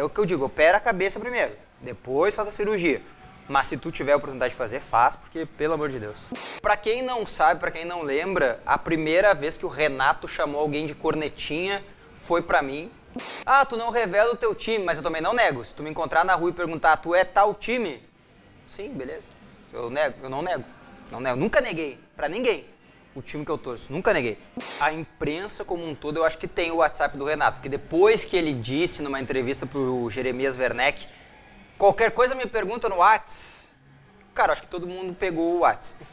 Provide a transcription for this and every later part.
é o que eu digo, opera a cabeça primeiro, depois faz a cirurgia. Mas se tu tiver a oportunidade de fazer, faz, porque pelo amor de Deus. Pra quem não sabe, pra quem não lembra, a primeira vez que o Renato chamou alguém de cornetinha foi pra mim. Ah, tu não revela o teu time, mas eu também não nego. Se tu me encontrar na rua e perguntar, tu é tal time? Sim, beleza. Eu nego, eu não nego. Não nego, nunca neguei pra ninguém o time que eu torço, nunca neguei. A imprensa como um todo, eu acho que tem o WhatsApp do Renato, porque depois que ele disse numa entrevista pro Jeremias Werneck, qualquer coisa me pergunta no WhatsApp, cara, acho que todo mundo pegou o WhatsApp.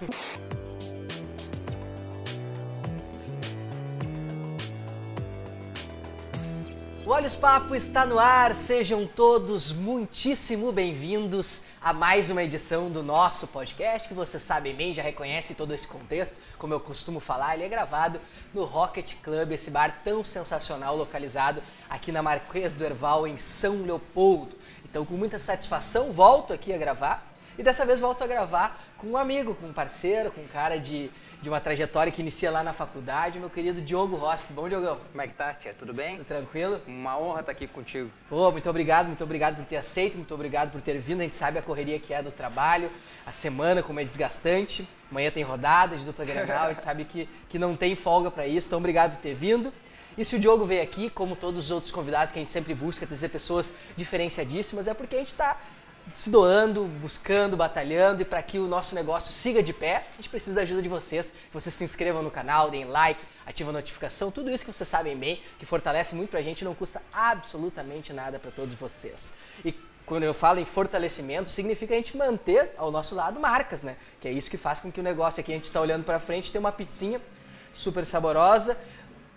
O Olhos Papo está no ar, sejam todos muitíssimo bem-vindos a mais uma edição do nosso podcast, que você sabe bem, já reconhece todo esse contexto, como eu costumo falar, ele é gravado no Rocket Club, esse bar tão sensacional localizado aqui na Marquês do Erval, em São Leopoldo. Então, com muita satisfação, volto aqui a gravar e dessa vez volto a gravar com um amigo, com um parceiro, com um cara de de uma trajetória que inicia lá na faculdade, meu querido Diogo Rossi. Bom, Diogão? Como é que tá, tia? Tudo bem? Tudo tranquilo? Uma honra estar aqui contigo. Pô, muito obrigado, muito obrigado por ter aceito, muito obrigado por ter vindo. A gente sabe a correria que é do trabalho, a semana como é desgastante. Amanhã tem rodada de dupla Grenal, a gente sabe que, que não tem folga para isso. Então, obrigado por ter vindo. E se o Diogo veio aqui, como todos os outros convidados que a gente sempre busca trazer pessoas diferenciadíssimas, é porque a gente está se doando, buscando, batalhando e para que o nosso negócio siga de pé, a gente precisa da ajuda de vocês. Que vocês se inscrevam no canal, deem like, ativem a notificação, tudo isso que vocês sabem bem, que fortalece muito pra gente e não custa absolutamente nada para todos vocês. E quando eu falo em fortalecimento, significa a gente manter ao nosso lado marcas, né? Que é isso que faz com que o negócio aqui a gente está olhando para frente, tem uma pizzinha super saborosa,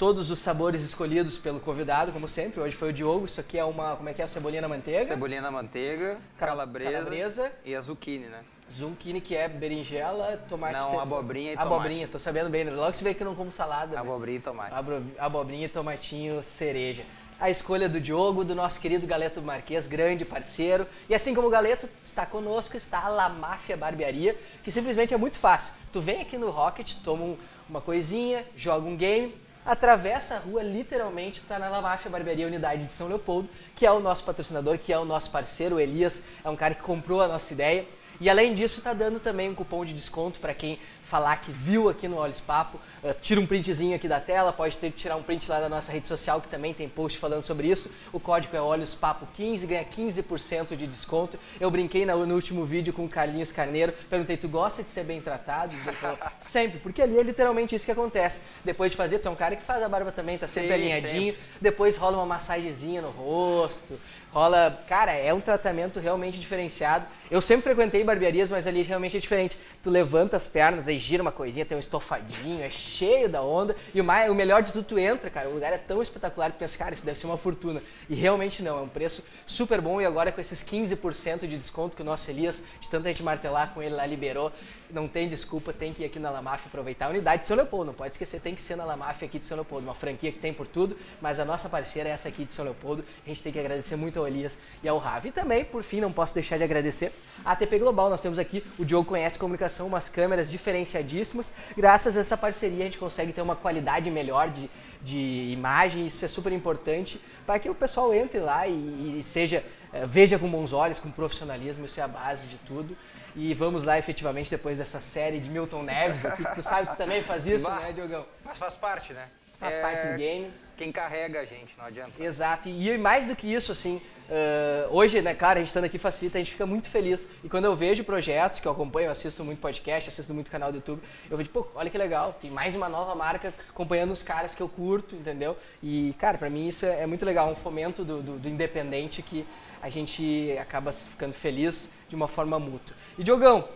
todos os sabores escolhidos pelo convidado, como sempre. Hoje foi o Diogo. Isso aqui é uma, como é que é? Cebolinha na manteiga. Cebolinha na manteiga, calabresa, calabresa e a zucchini, né? Zucchini, que é berinjela, tomate... Não, ce... abobrinha e tomate. Abobrinha, tô sabendo bem. Né? Logo você vê que eu não como salada. Né? Abobrinha né? e tomate. Abobrinha e tomatinho cereja. A escolha do Diogo, do nosso querido Galeto Marques, grande parceiro. E assim como o Galeto está conosco, está a La Máfia Barbearia, que simplesmente é muito fácil. Tu vem aqui no Rocket, toma um, uma coisinha, joga um game, atravessa a rua, literalmente está na La Máfia Barbearia Unidade de São Leopoldo, que é o nosso patrocinador, que é o nosso parceiro, o Elias, é um cara que comprou a nossa ideia. E além disso, está dando também um cupom de desconto para quem falar que viu aqui no Olhos Papo, uh, tira um printzinho aqui da tela, pode ter tirar um print lá da nossa rede social que também tem post falando sobre isso. O código é Olhos Papo 15, ganha 15% de desconto. Eu brinquei no, no, último vídeo com o Carlinhos Carneiro, perguntei, tu gosta de ser bem tratado? Falou, sempre, porque ali é literalmente isso que acontece. Depois de fazer, tu é um cara que faz a barba também, tá sempre sim, alinhadinho, sempre. depois rola uma massagenzinha no rosto, rola. Cara, é um tratamento realmente diferenciado. Eu sempre frequentei barbearias, mas ali realmente é diferente. Tu levanta as pernas, aí gira uma coisinha, tem um estofadinho, é cheio da onda. E o, mais, o melhor de tudo, tu entra, cara. O lugar é tão espetacular que pensa, cara, isso deve ser uma fortuna. E realmente não, é um preço super bom. E agora com esses 15% de desconto que o nosso Elias, de tanta gente martelar com ele lá, liberou, não tem desculpa, tem que ir aqui na Lamaf aproveitar a unidade de São Leopoldo. Não pode esquecer, tem que ser na Lamaf aqui de São Leopoldo. Uma franquia que tem por tudo, mas a nossa parceira é essa aqui de São Leopoldo. A gente tem que agradecer muito ao Elias e ao Ravi. E também, por fim, não posso deixar de agradecer ATP Global. Nós temos aqui, o Diogo conhece comunicação, umas câmeras diferenciadíssimas. Graças a essa parceria, a gente consegue ter uma qualidade melhor de, de imagem. Isso é super importante para que o pessoal entre lá e, e seja, eh, veja com bons olhos, com profissionalismo. Isso é a base de tudo. E vamos lá efetivamente depois dessa série de Milton Neves que tu sabe que tu também faz isso, bah, né, Diogão? Mas faz parte, né? Faz é... parte do game. Quem carrega a gente, não adianta. Exato. E mais do que isso, assim, uh, hoje, né, cara, a gente estando aqui facilita, a gente fica muito feliz. E quando eu vejo projetos que eu acompanho, eu assisto muito podcast, assisto muito canal do YouTube, eu vejo, pô, olha que legal, tem mais uma nova marca acompanhando os caras que eu curto, entendeu? E, cara, para mim isso é, é, muito legal, um fomento do, do, do independente que a gente acaba ficando feliz de uma forma mútua. E Diogão,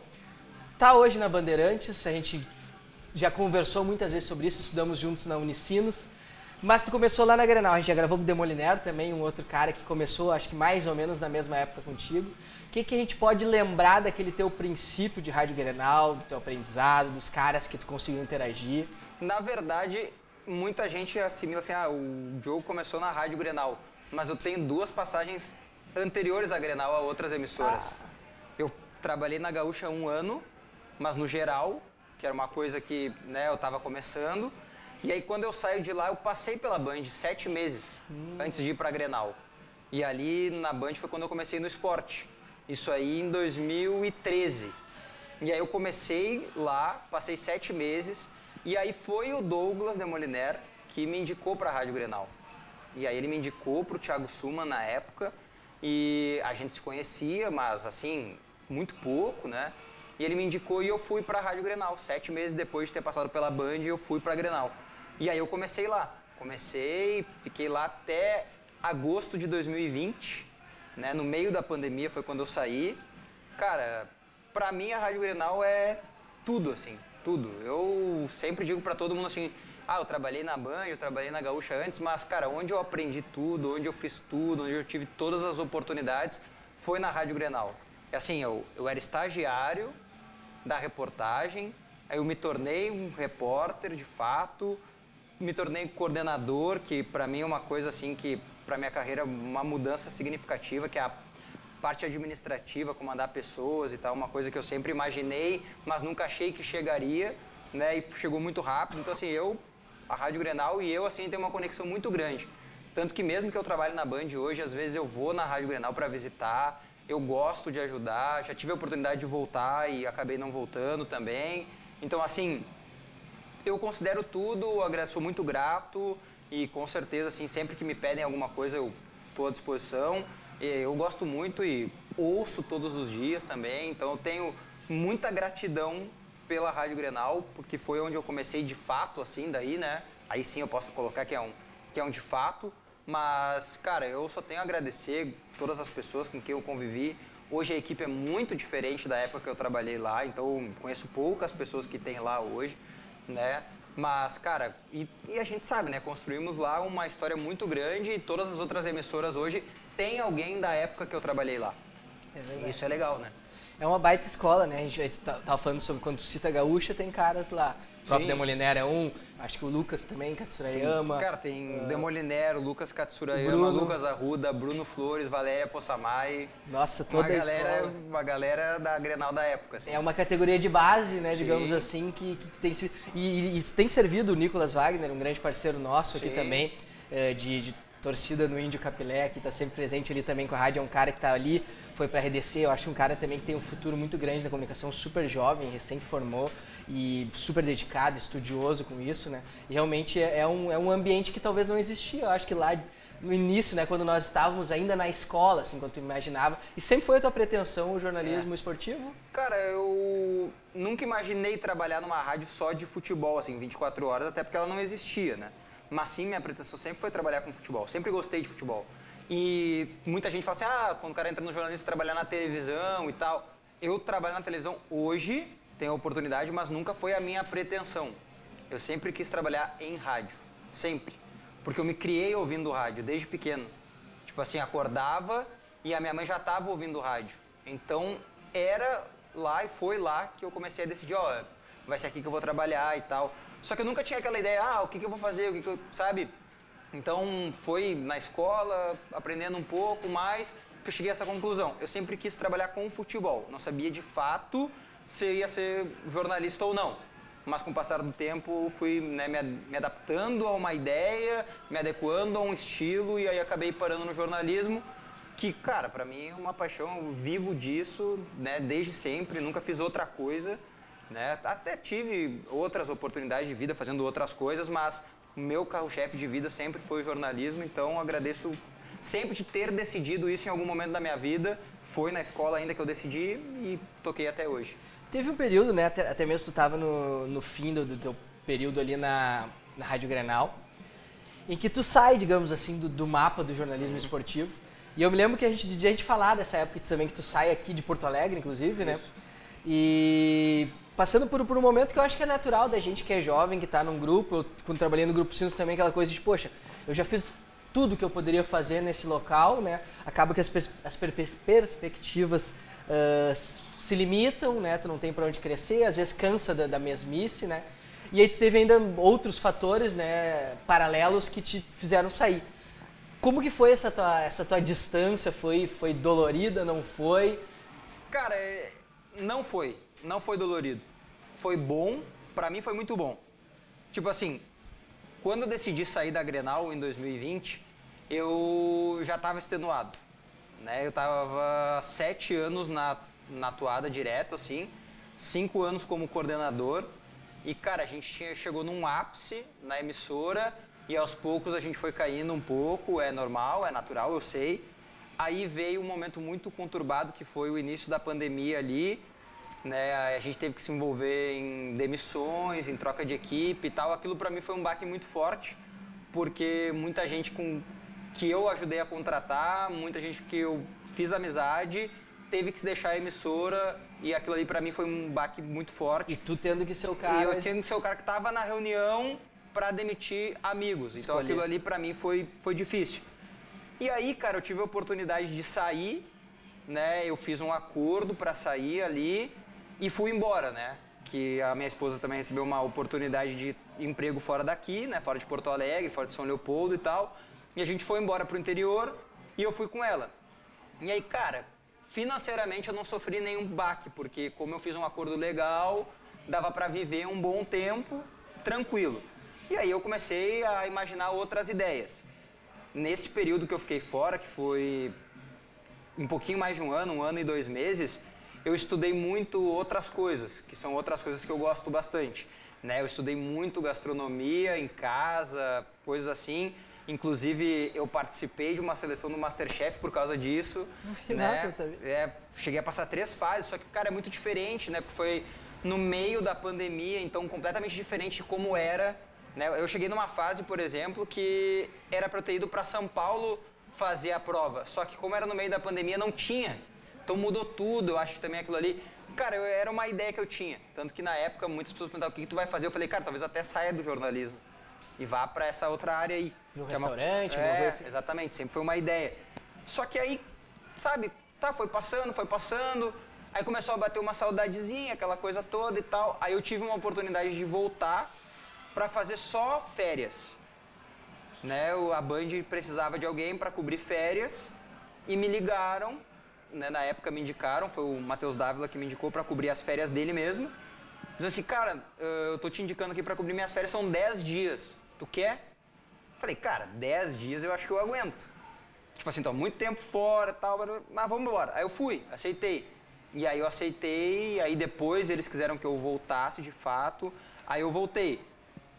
tá hoje na Bandeirantes, a gente já conversou muitas vezes sobre isso, estudamos juntos na Unicinos, mas tu começou lá na Grenal, a gente já gravou com o Demoliner também, um outro cara que começou, acho que mais ou menos na mesma época contigo. O que, que a gente pode lembrar daquele teu princípio de Rádio Grenal, do teu aprendizado, dos caras que tu conseguiu interagir? Na verdade, muita gente assimila assim, ah, o Diogo começou na Rádio Grenal, mas eu tenho duas passagens anteriores à Grenal a outras emissoras. Ah. Eu trabalhei na Gaúcha um ano, mas no geral, que era uma coisa que né, eu estava começando. E aí quando eu saio de lá, eu passei pela Band sete meses hum. antes de ir para Grenal. E ali na Band foi quando eu comecei no esporte. Isso aí em 2013. E aí eu comecei lá, passei sete meses, e aí foi o Douglas de Moliner que me indicou para a Rádio Grenal. E aí ele me indicou para o Thiago Suma na época, e a gente se conhecia, mas assim, muito pouco, né? E ele me indicou e eu fui para a Rádio Grenal. Sete meses depois de ter passado pela Band, eu fui para a Grenal. E aí eu comecei lá. Comecei, fiquei lá até agosto de 2020, né? No meio da pandemia foi quando eu saí. Cara, pra mim a Rádio Grenal é tudo, assim, tudo. Eu sempre digo para todo mundo assim, ah, eu trabalhei na Band, eu trabalhei na Gaúcha antes, mas, cara, onde eu aprendi tudo, onde eu fiz tudo, onde eu tive todas as oportunidades, foi na Rádio Grenal. E assim, eu, eu era estagiário da reportagem, aí eu me tornei um repórter de fato, me tornei coordenador, que para mim é uma coisa assim que para minha carreira é uma mudança significativa, que é a parte administrativa, comandar pessoas e tal, uma coisa que eu sempre imaginei, mas nunca achei que chegaria, né? E chegou muito rápido. Então assim, eu a Rádio Grenal e eu assim tem uma conexão muito grande. Tanto que mesmo que eu trabalhe na Band hoje, às vezes eu vou na Rádio Grenal para visitar, eu gosto de ajudar, já tive a oportunidade de voltar e acabei não voltando também. Então assim, eu considero tudo, sou muito grato e com certeza, assim, sempre que me pedem alguma coisa eu estou à disposição. Eu gosto muito e ouço todos os dias também, então eu tenho muita gratidão pela Rádio Grenal, porque foi onde eu comecei de fato, assim, daí, né? Aí sim eu posso colocar que é um, que é um de fato, mas, cara, eu só tenho a agradecer todas as pessoas com quem eu convivi. Hoje a equipe é muito diferente da época que eu trabalhei lá, então conheço poucas pessoas que tem lá hoje né? Mas, cara, e, e, a gente sabe, né? Construímos lá uma história muito grande e todas as outras emissoras hoje têm alguém da época que eu trabalhei lá. É Isso é legal, né? É uma baita escola, né? A gente tava falando sobre quando cita gaúcha, tem caras lá o próprio Demoliner é um, acho que o Lucas também, Katsurayama. Cara, tem uh, Demoliner, Lucas Katsurayama, Bruno. Lucas Arruda, Bruno Flores, Valéria Possamay. Nossa, toda uma a galera, escola. Uma galera da Grenal da época, assim. É uma categoria de base, né, Sim. digamos assim, que, que tem e, e, tem servido o Nicolas Wagner, um grande parceiro nosso Sim. aqui também, é, de, de torcida no Índio Capilé, que está sempre presente ali também com a rádio, é um cara que está ali, foi para a RDC, eu acho um cara também que tem um futuro muito grande na comunicação, super jovem, recém formou e super dedicado, estudioso com isso, né? E realmente é, é um, é um ambiente que talvez não existia, eu acho que lá no início, né, quando nós estávamos ainda na escola, assim, quando tu imaginava, e sempre foi a tua pretensão o jornalismo é. esportivo? Cara, eu nunca imaginei trabalhar numa rádio só de futebol, assim, 24 horas, até porque ela não existia, né? Mas sim, minha pretensão sempre foi trabalhar com futebol. Sempre gostei de futebol. E muita gente fala assim, ah, quando o cara entra no jornalismo, trabalhar na televisão e tal. Eu trabalho na televisão hoje, tenho a oportunidade, mas nunca foi a minha pretensão. Eu sempre quis trabalhar em rádio. Sempre. Porque eu me criei ouvindo rádio desde pequeno. Tipo assim, acordava e a minha mãe já estava ouvindo rádio. Então, era lá e foi lá que eu comecei a decidir, ó, vai ser aqui que eu vou trabalhar e tal. Só que eu nunca tinha aquela ideia, ah, o que, que eu vou fazer, o que, que eu, sabe? Então foi na escola, aprendendo um pouco mais, que eu cheguei a essa conclusão. Eu sempre quis trabalhar com futebol, não sabia de fato se ia ser jornalista ou não. Mas com o passar do tempo fui né, me, me adaptando a uma ideia, me adequando a um estilo e aí acabei parando no jornalismo que, cara, para mim é uma paixão, eu vivo disso, né, desde sempre, nunca fiz outra coisa. Né? Até tive outras oportunidades de vida fazendo outras coisas, mas meu carro-chefe de vida sempre foi o jornalismo, então agradeço sempre de ter decidido isso em algum momento da minha vida. Foi na escola ainda que eu decidi e toquei até hoje. Teve um período, né, até, até mesmo tu estava no, no fim do, do teu período ali na, na Rádio Grenal, em que tu sai, digamos assim, do, do mapa do jornalismo esportivo. E eu me lembro que a gente, de a gente falar dessa época também, que tu sai aqui de Porto Alegre, inclusive, né? Isso. né? E passando por, por um momento que eu acho que é natural da gente que é jovem, que está num grupo, eu quando trabalhei no Grupo Sinos também, aquela coisa de, poxa, eu já fiz tudo que eu poderia fazer nesse local, né? Acaba que as, pers as per perspectivas uh, se limitam, né? Tu não tem para onde crescer, às vezes cansa da, da mesmice, né? E aí tu teve ainda outros fatores, né, paralelos que te fizeram sair. Como que foi essa tua, essa tua distância? Foi, foi dolorida, não foi? Cara, é, não foi não foi dolorido. Foi bom, para mim foi muito bom. Tipo assim, quando eu decidi sair da Grenal em 2020, eu já estava extenuado. Né? Eu estava sete anos na, na atuada direto, assim, cinco anos como coordenador. E, cara, a gente tinha, chegou num ápice na emissora e aos poucos a gente foi caindo um pouco, é normal, é natural, eu sei. Aí veio um momento muito conturbado que foi o início da pandemia ali, né? A gente teve que se envolver em demissões, em troca de equipe e tal. Aquilo para mim foi um baque muito forte, porque muita gente com que eu ajudei a contratar, muita gente que eu fiz amizade, teve que se deixar a emissora e aquilo ali para mim foi um baque muito forte. E tu tendo que ser o cara. E eu tendo que ser o cara que tava na reunião para demitir amigos. Então aquilo ali para mim foi, foi difícil. E aí, cara, eu tive a oportunidade de sair, né? Eu fiz um acordo para sair ali e fui embora, né? Que a minha esposa também recebeu uma oportunidade de emprego fora daqui, né? Fora de Porto Alegre, fora de São Leopoldo e tal. E a gente foi embora pro interior e eu fui com ela. E aí, cara, financeiramente eu não sofri nenhum baque, porque como eu fiz um acordo legal, dava para viver um bom tempo tranquilo. E aí eu comecei a imaginar outras ideias. Nesse período que eu fiquei fora, que foi um pouquinho mais de um ano, um ano e dois meses, eu estudei muito outras coisas, que são outras coisas que eu gosto bastante. Né? Eu estudei muito gastronomia em casa, coisas assim. Inclusive, eu participei de uma seleção do Masterchef por causa disso. Né? É, cheguei a passar três fases, só que, cara, é muito diferente, né? Porque foi no meio da pandemia, então completamente diferente de como era. Né? Eu cheguei numa fase, por exemplo, que era para eu ter ido para São Paulo fazer a prova. Só que como era no meio da pandemia, não tinha. Então mudou tudo, eu acho que também aquilo ali. Cara, eu, era uma ideia que eu tinha. Tanto que na época muitas pessoas perguntavam o que, que tu vai fazer. Eu falei, cara, talvez até saia do jornalismo e vá para essa outra área aí. No é uma- restaurante, é, assim. exatamente, sempre foi uma ideia. Só que aí, sabe, tá, foi passando, foi passando. Aí começou a bater uma saudadezinha, aquela coisa toda e tal. Aí eu tive uma oportunidade de voltar para fazer só férias. Né, a Band precisava de alguém para cobrir férias e me ligaram, né, na época me indicaram, foi o Matheus Dávila que me indicou para cobrir as férias dele mesmo. Diz assim, cara, eu tô te indicando aqui para cobrir minhas férias, são 10 dias. Tu quer? Falei, cara, 10 dias eu acho que eu aguento. Tipo assim, tô muito tempo fora e tal, mas- vamos embora. Aí eu fui, aceitei. E aí eu aceitei, aí depois eles quiseram que eu voltasse de fato, aí eu voltei.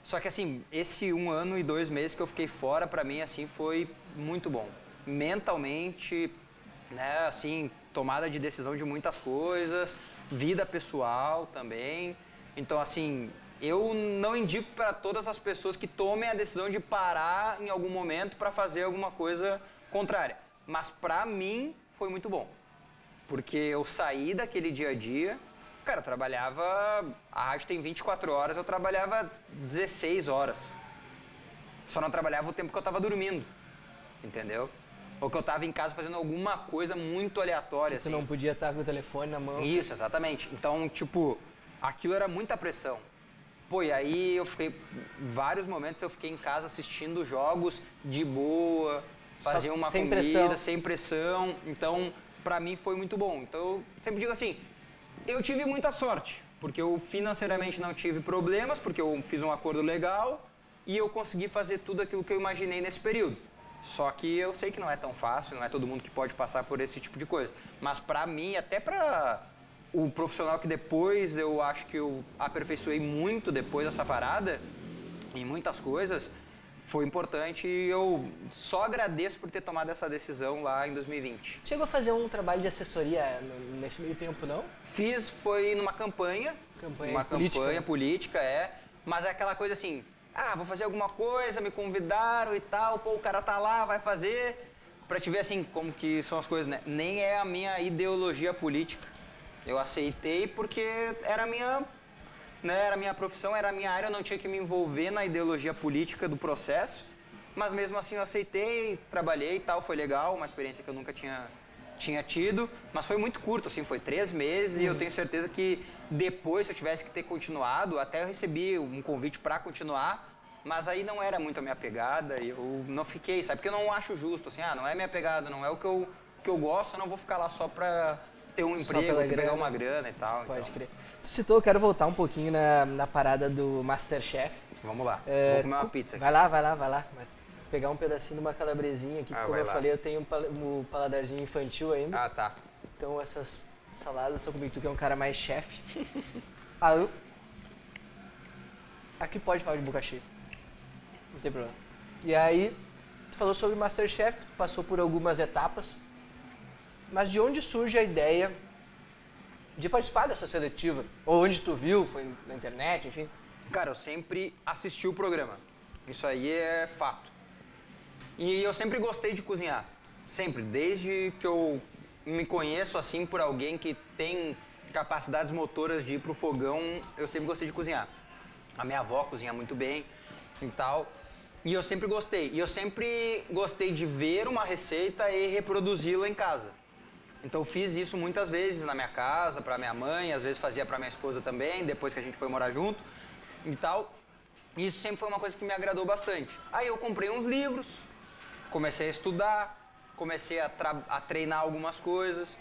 Só que assim, esse um ano e dois meses que eu fiquei fora, pra mim, assim, foi muito bom. Mentalmente, né, assim, tomada de decisão de muitas coisas, vida pessoal também. Então, assim, eu não indico para todas as pessoas que tomem a decisão de parar em algum momento para fazer alguma coisa contrária. Mas pra mim foi muito bom. Porque eu saí daquele dia a dia, cara, eu trabalhava, a rádio tem 24 horas, eu trabalhava 16 horas. Só não trabalhava o tempo que eu tava dormindo, entendeu? Ou que eu tava em casa fazendo alguma coisa muito aleatória, Tu assim. não podia estar com o telefone na mão. Isso, exatamente. Então, tipo, aquilo era muita pressão. Pô, e aí eu fiquei, vários momentos eu fiquei em casa assistindo jogos de boa, fazia uma sem comida, pressão. sem pressão. Então, pra mim foi muito bom. Então, eu sempre digo assim, eu tive muita sorte, porque eu financeiramente não tive problemas, porque eu fiz um acordo legal e eu consegui fazer tudo aquilo que eu imaginei nesse período. Só que eu sei que não é tão fácil, não é todo mundo que pode passar por esse tipo de coisa. Mas pra mim, até pra o profissional que depois eu acho que eu aperfeiçoei muito depois dessa parada, em muitas coisas, foi importante e eu só agradeço por ter tomado essa decisão lá em 2020. Chegou a fazer um trabalho de assessoria nesse meio tempo, não? Fiz foi numa campanha, Campanha uma política, campanha política, é, mas é aquela coisa assim, ah, vou fazer alguma coisa, me convidaram e tal, pô, o cara tá lá, vai fazer, pra te ver assim como que são as coisas, né? Nem é a minha ideologia política. Eu aceitei porque era a minha, né, era minha profissão, era a minha área, eu não tinha que me envolver na ideologia política do processo, mas mesmo assim eu aceitei, trabalhei e tal, foi legal, uma experiência que eu nunca tinha tinha tido, mas foi muito curto, assim, foi três meses e eu tenho certeza que depois, se eu tivesse que ter continuado, até eu recebi um convite para continuar, mas aí não era muito a minha pegada e eu não fiquei, sabe? Porque eu não acho justo, assim, ah, não é minha pegada, não é o que eu, que eu gosto, eu não vou ficar lá só pra ter um emprego, ter pegar uma grana e tal. Pode então, crer. Tu citou, eu quero voltar um pouquinho na, na parada do Masterchef. Vamos lá, É, vou comer uma pizza aqui. Vai lá, vai lá, vai lá. Mas pegar um pedacinho de uma calabresinha aqui, Ah, como eu lá. falei, eu tenho um pal- paladarzinho infantil ainda. Ah, tá. Então essas saladas são comigo, tu que é um cara mais chefe. ah, eu... Aqui pode falar de boca cheia. Não tem problema. E aí, tu falou sobre Masterchef, tu passou por algumas etapas. Mas de onde surge a ideia de participar dessa seletiva? Ou onde tu viu? Foi na internet, enfim? Cara, eu sempre assisti o programa. Isso aí é fato. E eu sempre gostei de cozinhar. Sempre. Desde que eu me conheço assim por alguém que tem capacidades motoras de ir pro fogão, eu sempre gostei de cozinhar. A minha avó cozinha muito bem e tal. E eu sempre gostei. E eu sempre gostei de ver uma receita e reproduzi-la em casa. Então fiz isso muitas vezes na minha casa, para minha mãe, às vezes fazia para minha esposa também, depois que a gente foi morar junto e tal. E isso sempre foi uma coisa que me agradou bastante. Aí eu comprei uns livros, comecei a estudar, comecei a, a treinar algumas coisas.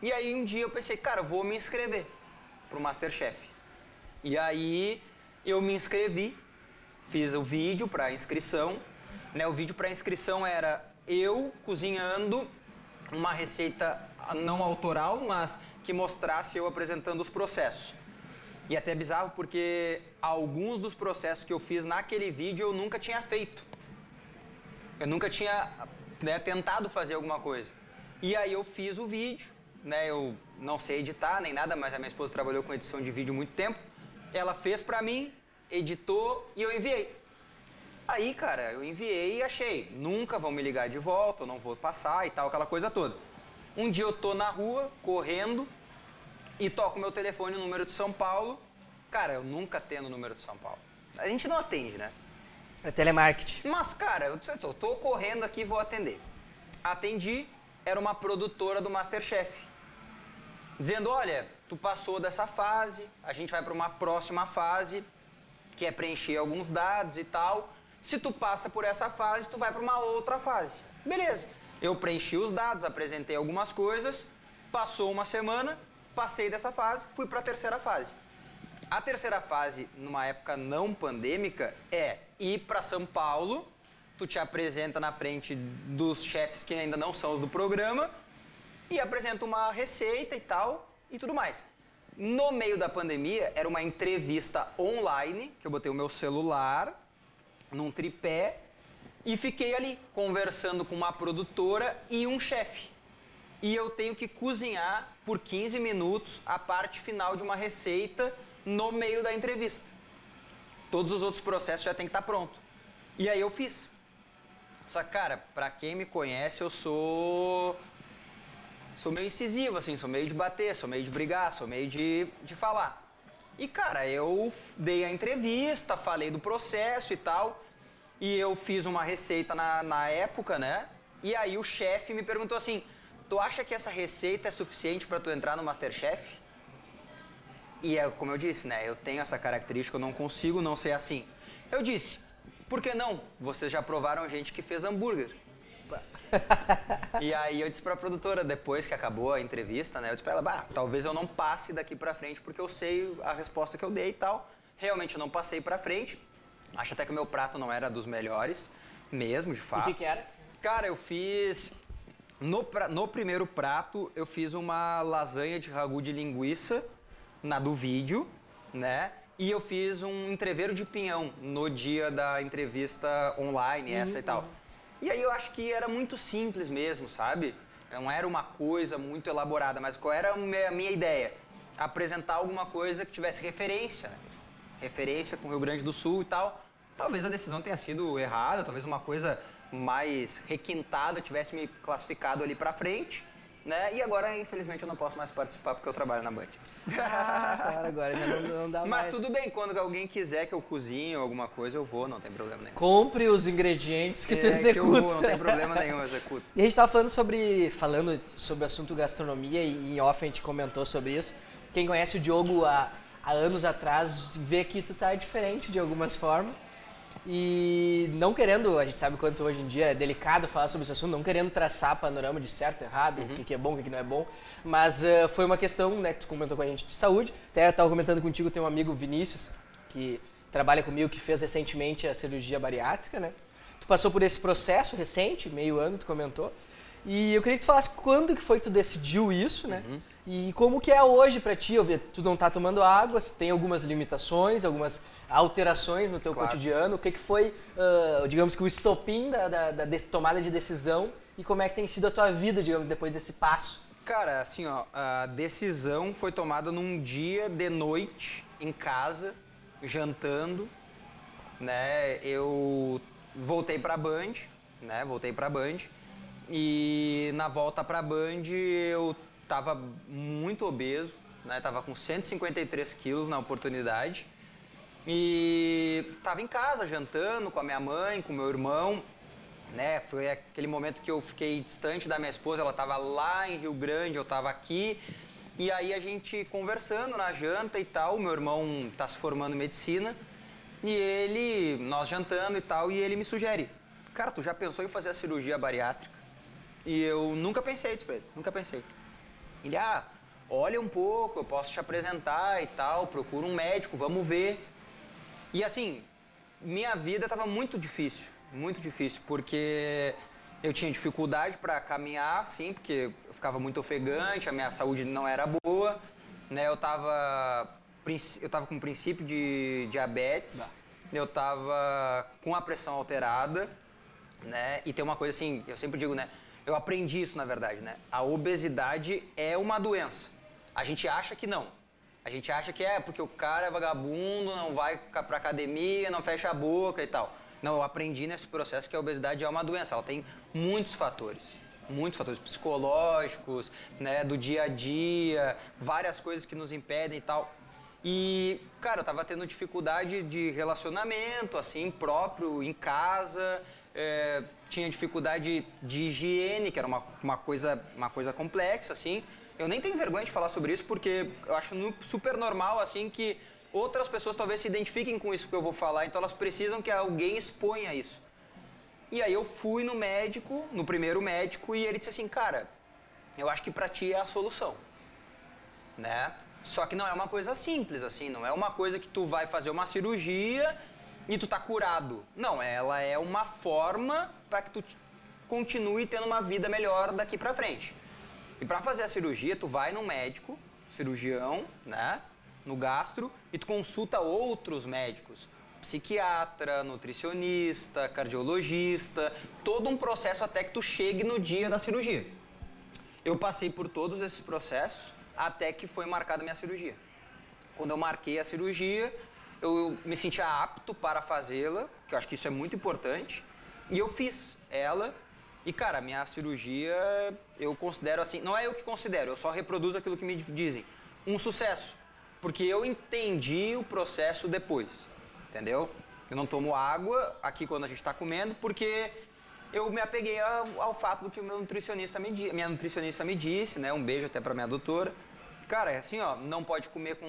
E aí um dia eu pensei, cara, vou me inscrever pro Masterchef. E aí eu me inscrevi, fiz o vídeo para inscrição. Né? O vídeo para inscrição era eu cozinhando uma receita não autoral, mas que mostrasse eu apresentando os processos. E até bizarro porque alguns dos processos que eu fiz naquele vídeo eu nunca tinha feito. Eu nunca tinha né, tentado fazer alguma coisa. E aí eu fiz o vídeo, né? Eu não sei editar nem nada, mas a minha esposa trabalhou com edição de vídeo muito tempo. Ela fez pra mim, editou e eu enviei. Aí, cara, eu enviei e achei, nunca vão me ligar de volta, eu não vou passar e tal, aquela coisa toda. Um dia eu tô na rua, correndo, e toco meu telefone, o número de São Paulo. Cara, eu nunca tendo o número de São Paulo. A gente não atende, né? É telemarketing. Mas, cara, eu disse, tô, tô correndo aqui e vou atender. Atendi, era uma produtora do Masterchef. Dizendo, olha, tu passou dessa fase, a gente vai para uma próxima fase, que é preencher alguns dados e tal. Se tu passa por essa fase, tu vai para uma outra fase. Beleza. Eu preenchi os dados, apresentei algumas coisas, passou uma semana, passei dessa fase, fui para a terceira fase. A terceira fase, numa época não pandêmica, é ir para São Paulo, tu te apresenta na frente dos chefes que ainda não são os do programa e apresenta uma receita e tal e tudo mais. No meio da pandemia, era uma entrevista online, que eu botei o meu celular num tripé e fiquei ali conversando com uma produtora e um chefe. E eu tenho que cozinhar por 15 minutos a parte final de uma receita no meio da entrevista. Todos os outros processos já tem que estar pronto. E aí eu fiz. Só que, cara, pra quem me conhece, eu sou. Sou meio incisivo, assim, sou meio de bater, sou meio de brigar, sou meio de, de falar. E, cara, eu dei a entrevista, falei do processo e tal. E eu fiz uma receita na, na época, né? E aí o chefe me perguntou assim: Tu acha que essa receita é suficiente pra tu entrar no Masterchef? E é como eu disse, né? Eu tenho essa característica, eu não consigo não ser assim. Eu disse, por que não? Vocês já provaram gente que fez hambúrguer. e aí eu disse pra produtora, depois que acabou a entrevista, né? Eu disse pra ela, bah, talvez eu não passe daqui pra frente porque eu sei a resposta que eu dei e tal. Realmente eu não passei pra frente. Acho até que o meu prato não era dos melhores, mesmo, de E o fato. que, que era? Cara, eu fiz. No, pra- no primeiro prato, eu fiz uma lasanha de ragu de linguiça, na do vídeo, né? E eu fiz um entreveiro de pinhão no dia da entrevista online, essa e tal. E aí eu acho que era muito simples mesmo, sabe? Não era uma coisa muito elaborada, mas qual era a minha ideia? Apresentar alguma coisa que tivesse referência, né? Referência com o Rio Grande do Sul e tal. Talvez a decisão tenha sido errada, talvez uma coisa mais requintada tivesse me classificado ali pra frente, né? E agora, infelizmente, eu não posso mais participar porque eu trabalho na Band. Ah, claro, agora já não, não dá Mas mais. tudo bem, quando alguém quiser que eu cozinhe alguma coisa, eu vou, não tem problema nenhum. Compre os ingredientes que tu É, que eu executa. vou, não tem problema nenhum, eu executo. E a gente tava falando sobre, falando sobre o assunto gastronomia e em off a gente comentou sobre isso. Quem conhece o Diogo há, há anos atrás vê que tu tá diferente de algumas formas. E não querendo, a gente sabe quanto hoje em dia é delicado falar sobre esse assunto, não querendo traçar panorama de certo, errado, o que, que é bom, o que, que não é bom. Mas eh, foi uma questão, né, que tu comentou com a gente de saúde. Até eu tava comentando contigo, tem um amigo Vinícius, que trabalha comigo, que fez recentemente a cirurgia bariátrica, né? tu passou por esse processo recente, meio ano, tu comentou. E eu queria que tu falasse quando que foi que tu decidiu isso, né? Uhum. E como que é hoje para ti? Eu vi, tu não tá tomando água, tem algumas limitações, algumas alterações no teu claro. cotidiano. O que que foi, uh, digamos que o estopim da, da, da tomada de decisão e como é que tem sido a tua vida, digamos, depois desse passo? Cara, assim, ó, a decisão foi tomada num dia de noite em casa, jantando, né? Eu voltei pra Band, né? Voltei pra Band. E na volta pra Band eu tava muito obeso, né? Tava com 153 quilos na oportunidade. E tava em casa jantando com a minha mãe, com meu irmão, né? Foi aquele momento que eu fiquei distante da minha esposa, ela tava lá em Rio Grande, eu tava aqui. E aí a gente conversando na janta e tal, meu irmão tá se formando em medicina. E ele, nós jantando e tal, e ele me sugere: Cara, tu já pensou em fazer a cirurgia bariátrica? E eu nunca pensei, tipo, nunca pensei. Ele, ah, olha um pouco, eu posso te apresentar e tal, procura um médico, vamos ver. E assim, minha vida estava muito difícil, muito difícil, porque eu tinha dificuldade para caminhar, sim, porque eu ficava muito ofegante, a minha saúde não era boa, né? Eu estava eu tava com princípio de diabetes, eu tava com a pressão alterada, né? E tem uma coisa assim, eu sempre digo, né? Eu aprendi isso na verdade, né? A obesidade é uma doença. A gente acha que não. A gente acha que é porque o cara é vagabundo, não vai pra academia, não fecha a boca e tal. Não, eu aprendi nesse processo que a obesidade é uma doença. Ela tem muitos fatores muitos fatores psicológicos, né, do dia a dia, várias coisas que nos impedem e tal. E, cara, eu tava tendo dificuldade de relacionamento, assim, próprio, em casa. É, tinha dificuldade de higiene, que era uma, uma, coisa, uma coisa complexa, assim. Eu nem tenho vergonha de falar sobre isso, porque eu acho super normal, assim, que outras pessoas talvez se identifiquem com isso que eu vou falar, então elas precisam que alguém exponha isso. E aí eu fui no médico, no primeiro médico, e ele disse assim, cara, eu acho que pra ti é a solução, né? Só que não é uma coisa simples, assim, não é uma coisa que tu vai fazer uma cirurgia e tu tá curado. Não, ela é uma forma para que tu continue tendo uma vida melhor daqui para frente. E para fazer a cirurgia, tu vai no médico, cirurgião, né, no gastro, e tu consulta outros médicos, psiquiatra, nutricionista, cardiologista, todo um processo até que tu chegue no dia da cirurgia. Eu passei por todos esses processos até que foi marcada a minha cirurgia. Quando eu marquei a cirurgia, eu me sentia apto para fazê-la, que eu acho que isso é muito importante, e eu fiz ela. E cara, minha cirurgia eu considero assim, não é eu que considero, eu só reproduzo aquilo que me dizem. Um sucesso, porque eu entendi o processo depois, entendeu? Eu não tomo água aqui quando a gente está comendo, porque eu me apeguei ao, ao, fato do que o meu nutricionista me minha nutricionista me disse, né? Um beijo até para minha doutora. Cara, é assim, ó, não pode comer com,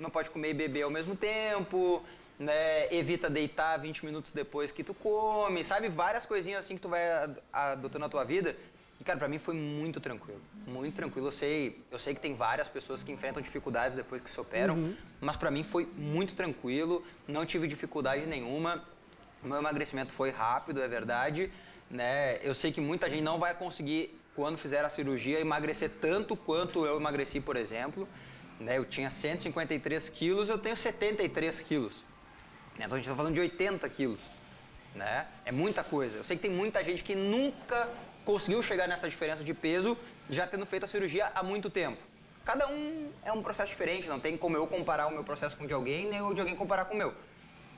não pode comer e beber ao mesmo tempo, né? Evita deitar 20 minutos depois que tu come, sabe? Várias coisinhas assim que tu vai adotando na tua vida. E cara, para mim foi muito tranquilo, muito tranquilo. Eu sei, eu sei que tem várias pessoas que enfrentam dificuldades depois que se operam, uhum. mas para mim foi muito tranquilo, não tive dificuldade nenhuma. O meu emagrecimento foi rápido, é verdade. Né? Eu sei que muita gente não vai conseguir, quando fizer a cirurgia, emagrecer tanto quanto eu emagreci, por exemplo. Né? Eu tinha 153 quilos, eu tenho 73 quilos. Né? Então a gente está falando de 80 quilos. Né? É muita coisa. Eu sei que tem muita gente que nunca conseguiu chegar nessa diferença de peso, já tendo feito a cirurgia há muito tempo. Cada um é um processo diferente, não tem como eu comparar o meu processo com o de alguém, nem o de alguém comparar com o meu.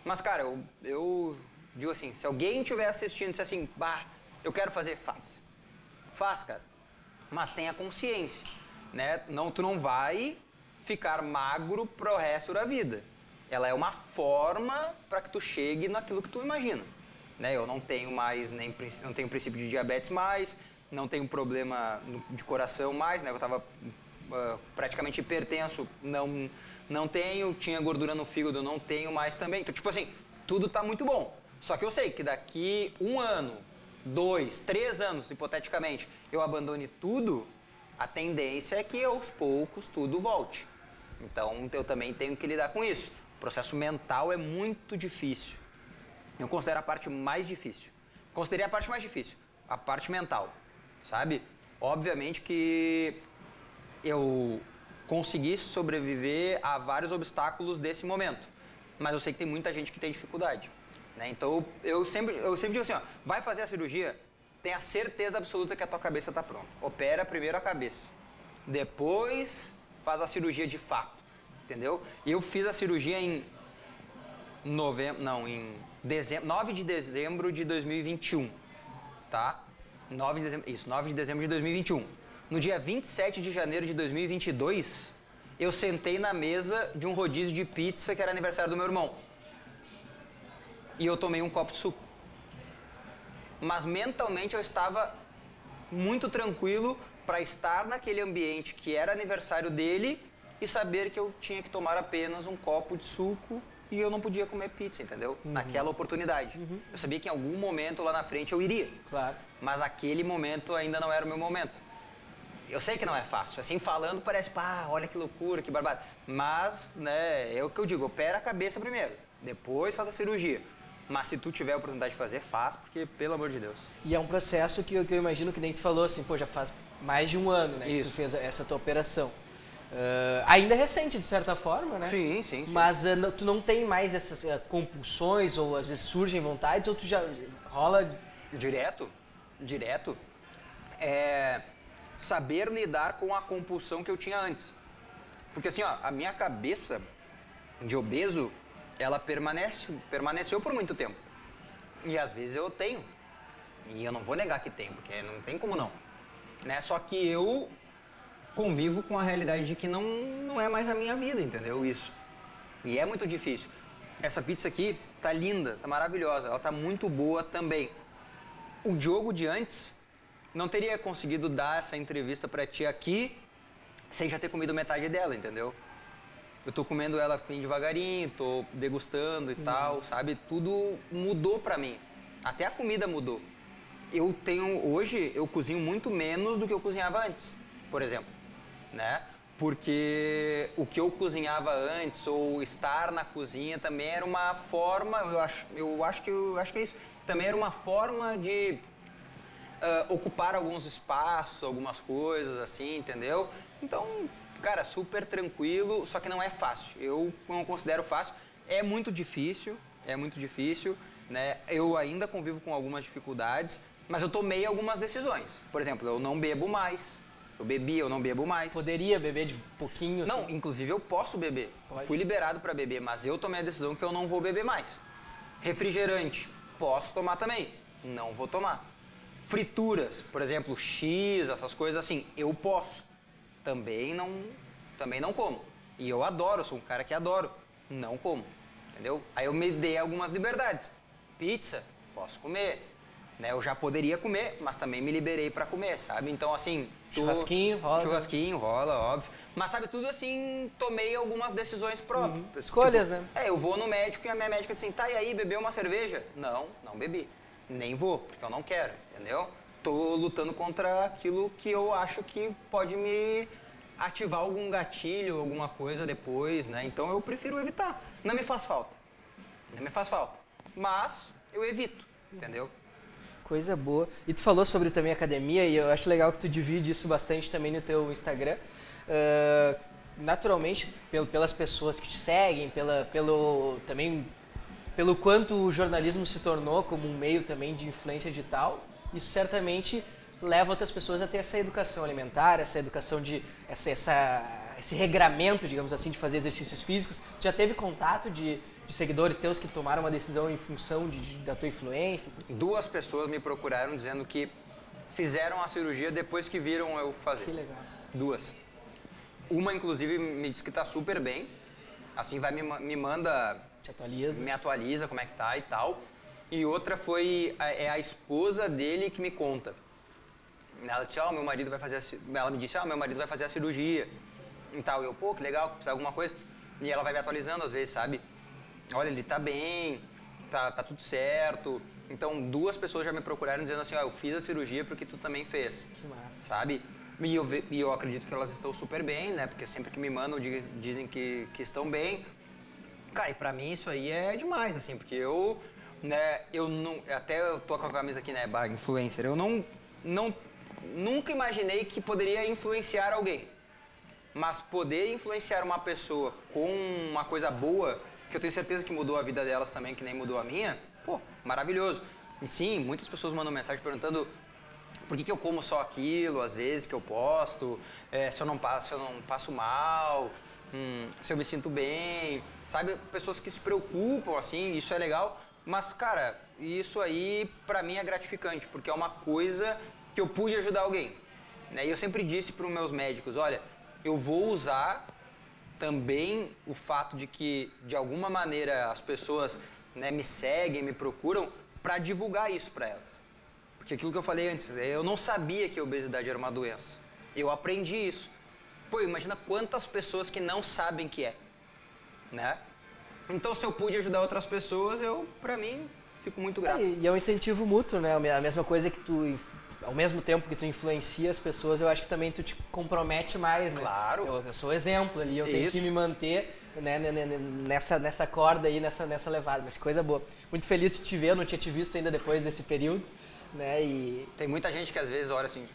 Mas, cara, eu, eu digo assim, se alguém estiver assistindo e disser assim, bah, eu quero fazer, faz. Faz, cara. Mas tenha consciência, né? Não, tu não vai ficar magro pro resto da vida. Ela é uma forma para que tu chegue naquilo que tu imagina. Né? Eu não tenho mais nem não tenho princípio de diabetes mais, não tenho problema de coração mais, né? Eu estava uh, praticamente hipertenso, não não tenho, tinha gordura no fígado, não tenho mais também. Então, tipo assim, tudo está muito bom. Só que eu sei que daqui um ano, dois, três anos, hipoteticamente, eu abandone tudo, a tendência é que aos poucos tudo volte. Então eu também tenho que lidar com isso. O processo mental é muito difícil. Eu considero a parte mais difícil. considerei a parte mais difícil, a parte mental, sabe? Obviamente que eu consegui sobreviver a vários obstáculos desse momento, mas eu sei que tem muita gente que tem dificuldade. Né? Então eu sempre, eu sempre digo assim, ó, vai fazer a cirurgia, tenha certeza absoluta que a tua cabeça está pronta. Opera primeiro a cabeça, depois faz a cirurgia de fato, entendeu? Eu fiz a cirurgia em novembro, não, em dezembro, 9 de dezembro de 2021, tá? 9 de dezembro, isso, 9 de dezembro de 2021. No dia 27 de janeiro de 2022, eu sentei na mesa de um rodízio de pizza que era aniversário do meu irmão. E eu tomei um copo de suco. Mas mentalmente eu estava muito tranquilo para estar naquele ambiente que era aniversário dele e saber que eu tinha que tomar apenas um copo de suco e eu não podia comer pizza, entendeu? Uhum. Naquela oportunidade. Uhum. Eu sabia que em algum momento lá na frente eu iria. Claro. Mas aquele momento ainda não era o meu momento. Eu sei que não é fácil. Assim, falando parece, pá, olha que loucura, que barbada. Mas, né, é o que eu digo, opera a cabeça primeiro. Depois faz a cirurgia. Mas se tu tiver a oportunidade de fazer, faz, porque pelo amor de Deus. E é um processo que, eu, que eu imagino que nem tu falou, assim, pô, já faz mais de um ano, né, Isso. que tu fez essa tua operação. Uh, ainda é recente, de certa forma, né? Sim, sim, sim. Mas uh, tu não tem mais essas uh, compulsões, ou às vezes surgem vontades, ou tu já rola... Direto, direto. É saber lidar com a compulsão que eu tinha antes. Porque assim, ó, a minha cabeça de obeso, ela permanece, permaneceu por muito tempo. E às vezes eu tenho. E eu não vou negar que tenho, porque não tem como não. Né? Só que eu convivo com a realidade de que não, não é mais a minha vida, entendeu? Isso. E é muito difícil. Essa pizza aqui tá linda, tá maravilhosa, ela tá muito boa também. O Diogo de antes não teria conseguido dar essa entrevista para ti aqui sem já ter comido metade dela, entendeu? Eu tô comendo ela bem devagarinho, tô degustando e uhum. tal, sabe? Tudo mudou para mim. Até a comida mudou. Eu tenho hoje eu cozinho muito menos do que eu cozinhava antes, por exemplo, né? Porque o que eu cozinhava antes ou estar na cozinha também era uma forma, eu acho, eu acho que eu acho que é isso. Também era uma forma de uh, ocupar alguns espaços, algumas coisas assim, entendeu? Então, cara, super tranquilo, só que não é fácil. Eu não considero fácil. É muito difícil, é muito difícil, né? Eu ainda convivo com algumas dificuldades, mas eu tomei algumas decisões. Por exemplo, eu não bebo mais. Eu bebi, eu não bebo mais. Poderia beber de pouquinho? Não, assim? inclusive eu posso beber. Pode. Fui liberado para beber, mas eu tomei a decisão que eu não vou beber mais. Refrigerante, posso tomar também. Não vou tomar. Frituras, por exemplo, X, essas coisas assim, eu posso. Também não, também não como. E eu adoro, sou um cara que adoro. Não como, entendeu? Aí eu me dei algumas liberdades. Pizza, posso comer. Né? Eu já poderia comer, mas também me liberei para comer, sabe? Então, assim... Tu... Churrasquinho, rola. Churrasquinho, rola, óbvio. Mas, sabe, tudo assim, tomei algumas decisões próprias. Uhum. Escolhas, tipo, né? É, eu vou no médico e a minha médica diz assim, tá, e aí, bebeu uma cerveja? Não, não bebi nem vou, porque eu não quero, entendeu? Tô lutando contra aquilo que eu acho que pode me ativar algum gatilho, alguma coisa depois, né? Então eu prefiro evitar. Não me faz falta. Não me faz falta. Mas eu evito, entendeu? Coisa boa. E tu falou sobre também academia e eu acho legal que tu divide isso bastante também no teu Instagram. Uh, naturalmente, pelas pessoas que te seguem, pela, pelo também pelo quanto o jornalismo se tornou como um meio também de influência digital, isso certamente leva outras pessoas a ter essa educação alimentar, essa educação de essa, essa, esse regramento, digamos assim, de fazer exercícios físicos. Já teve contato de, de seguidores teus que tomaram uma decisão em função de, de, da tua influência? Duas pessoas me procuraram dizendo que fizeram a cirurgia depois que viram eu fazer. Que legal. Duas. Uma, inclusive, me disse que está super bem. Assim, vai me, me manda te atualiza. Me atualiza como é que tá e tal. E outra foi a, é a esposa dele que me conta. Ela disse, ó, oh, meu marido vai fazer a, ela me disse, ó, oh, meu marido vai fazer a cirurgia e tal. Eu, pô, que legal, precisa de alguma coisa. E ela vai me atualizando às vezes, sabe? Olha, ele tá bem, tá, tá tudo certo. Então, duas pessoas já me procuraram dizendo assim, ó, oh, eu fiz a cirurgia porque tu também fez. Que massa. Sabe? E eu, e eu acredito que elas estão super bem, né? Porque sempre que me mandam dizem que, que estão bem. Cara, e pra mim isso aí é demais, assim, porque eu né, eu não, até eu tô com a camisa aqui, né, bar influencer, eu não, não, nunca imaginei que poderia influenciar alguém. Mas poder influenciar uma pessoa com uma coisa boa, que eu tenho certeza que mudou a vida delas também, que nem mudou a minha, pô, maravilhoso. E sim, muitas pessoas mandam mensagem perguntando por que, que eu como só aquilo, às vezes, que eu posto, é, se, eu não passo, se eu não passo mal, hum, se eu me sinto bem, sabe? Pessoas que se preocupam, assim, isso é legal. Mas, cara, isso aí pra mim é gratificante, porque é uma coisa que eu pude ajudar alguém. Né? E eu sempre disse para os meus médicos, olha, eu vou usar também o fato de que, de alguma maneira, as pessoas né, me seguem, me procuram, para divulgar isso para elas. Porque aquilo que eu falei antes, eu não sabia que a obesidade era uma doença. Eu aprendi isso. Pô, imagina quantas pessoas que não sabem que é, né? Então, se eu pude ajudar outras pessoas, eu, pra mim, fico muito grato. É, e é um incentivo mútuo, né? A mesma coisa que tu, ao mesmo tempo que tu influencia as pessoas, eu acho que também tu te compromete mais, né? Claro. Eu, eu sou exemplo ali, eu tenho Isso. que me manter né, nessa, nessa corda aí, nessa, nessa levada. Mas coisa boa. Muito feliz de te ver, eu não tinha te visto ainda depois desse período, né? E... Tem muita gente que às vezes olha assim,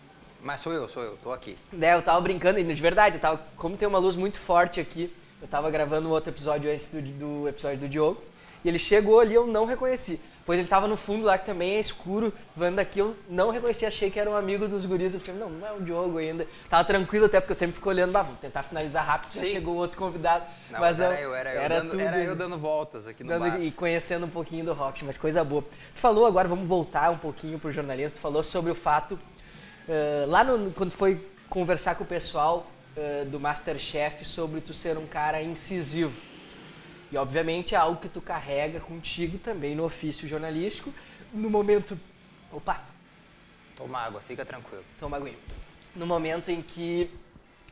mas sou eu, sou eu, tô aqui. É, eu tava brincando, de verdade, eu tava, como tem uma luz muito forte aqui, eu tava gravando um outro episódio antes do, do episódio do Diogo. E ele chegou ali eu não reconheci. Pois ele tava no fundo lá que também é escuro, vendo daqui eu não reconheci, achei que era um amigo dos guris. Eu falei, não, não é o Diogo ainda. Tava tranquilo até porque eu sempre fico olhando, ah, vou tentar finalizar rápido, já chegou outro convidado. Não, mas, era eu, era, eu, era, dando, tudo, era eu dando voltas aqui no dando, bar. E conhecendo um pouquinho do rock, mas coisa boa. Tu falou agora, vamos voltar um pouquinho pro jornalismo, tu falou sobre o fato, uh, lá no, quando foi conversar com o pessoal, uh, do Masterchef sobre tu ser um cara incisivo. E obviamente é algo que tu carrega contigo também no ofício jornalístico, no momento. Opa! Toma água, fica tranquilo. Toma água. No momento em que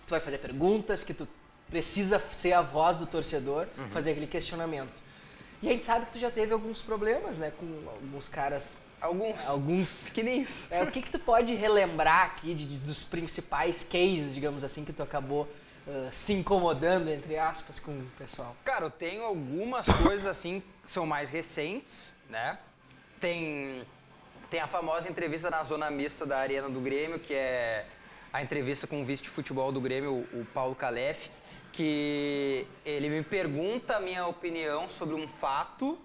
tu vai fazer perguntas, que tu precisa ser a voz do torcedor, uhum. fazer aquele questionamento. E a gente sabe que tu já teve alguns problemas, né, com alguns caras Alguns. Alguns. Pequenininhos. É, o que, que tu pode relembrar aqui de, de, dos principais cases, digamos assim, que tu acabou uh, se incomodando, entre aspas, com o pessoal? Cara, eu tenho algumas coisas assim que são mais recentes, né? Tem, tem a famosa entrevista na zona mista da Arena do Grêmio, que é a entrevista com o vice de futebol do Grêmio, o, o Paulo Calef, que ele me pergunta a minha opinião sobre um fato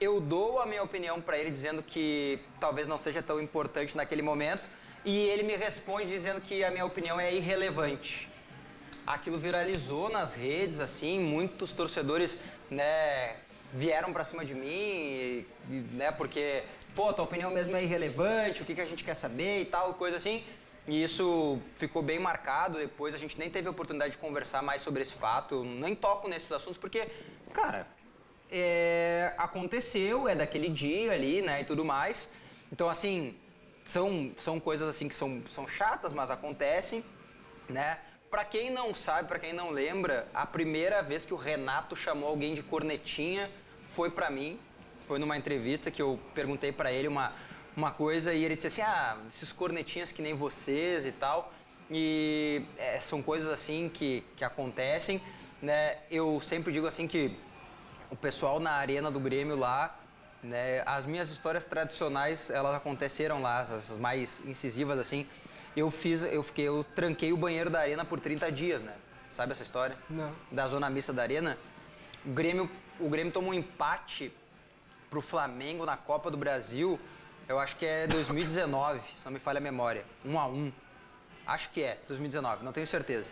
eu dou a minha opinião para ele dizendo que talvez não seja tão importante naquele momento e ele me responde dizendo que a minha opinião é irrelevante. Aquilo viralizou nas redes, assim, muitos torcedores, né, vieram para cima de mim, né, porque, pô, tua opinião mesmo é irrelevante, o que, que a gente quer saber e tal, coisa assim. E isso ficou bem marcado depois, a gente nem teve a oportunidade de conversar mais sobre esse fato, nem toco nesses assuntos, porque, cara, é, aconteceu, é daquele dia ali, né, e tudo mais. Então, assim, são, são coisas assim que são, são chatas, mas acontecem, né? Para quem não sabe, para quem não lembra, a primeira vez que o Renato chamou alguém de cornetinha foi para mim. Foi numa entrevista que eu perguntei para ele uma, uma coisa e ele disse assim: "Ah, esses cornetinhas que nem vocês e tal". E é, são coisas assim que, que acontecem, né? Eu sempre digo assim que o pessoal na arena do Grêmio lá, né, as minhas histórias tradicionais, elas aconteceram lá, as mais incisivas assim. Eu fiz, eu fiquei, eu tranquei o banheiro da arena por 30 dias, né? Sabe essa história? Não. Da zona mista da arena. O Grêmio, o Grêmio tomou um empate pro Flamengo na Copa do Brasil. Eu acho que é 2019, se não me falha a memória. 1 um a 1. Um. Acho que é 2019, não tenho certeza.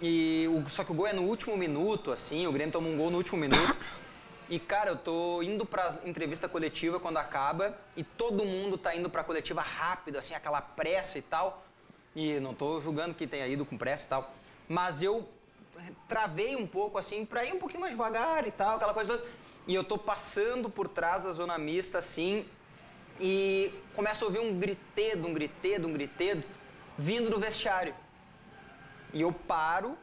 E o, só que o gol é no último minuto, assim, o Grêmio toma um gol no último minuto. E, cara, eu tô indo pra entrevista coletiva quando acaba e todo mundo tá indo pra coletiva rápido, assim, aquela pressa e tal. E não tô julgando que tenha ido com pressa e tal. Mas eu travei um pouco, assim, pra ir um pouquinho mais devagar e tal, aquela coisa. E eu tô passando por trás da zona mista, assim, e começo a ouvir um gritedo, um gritedo, um gritedo, vindo do vestiário. E eu paro,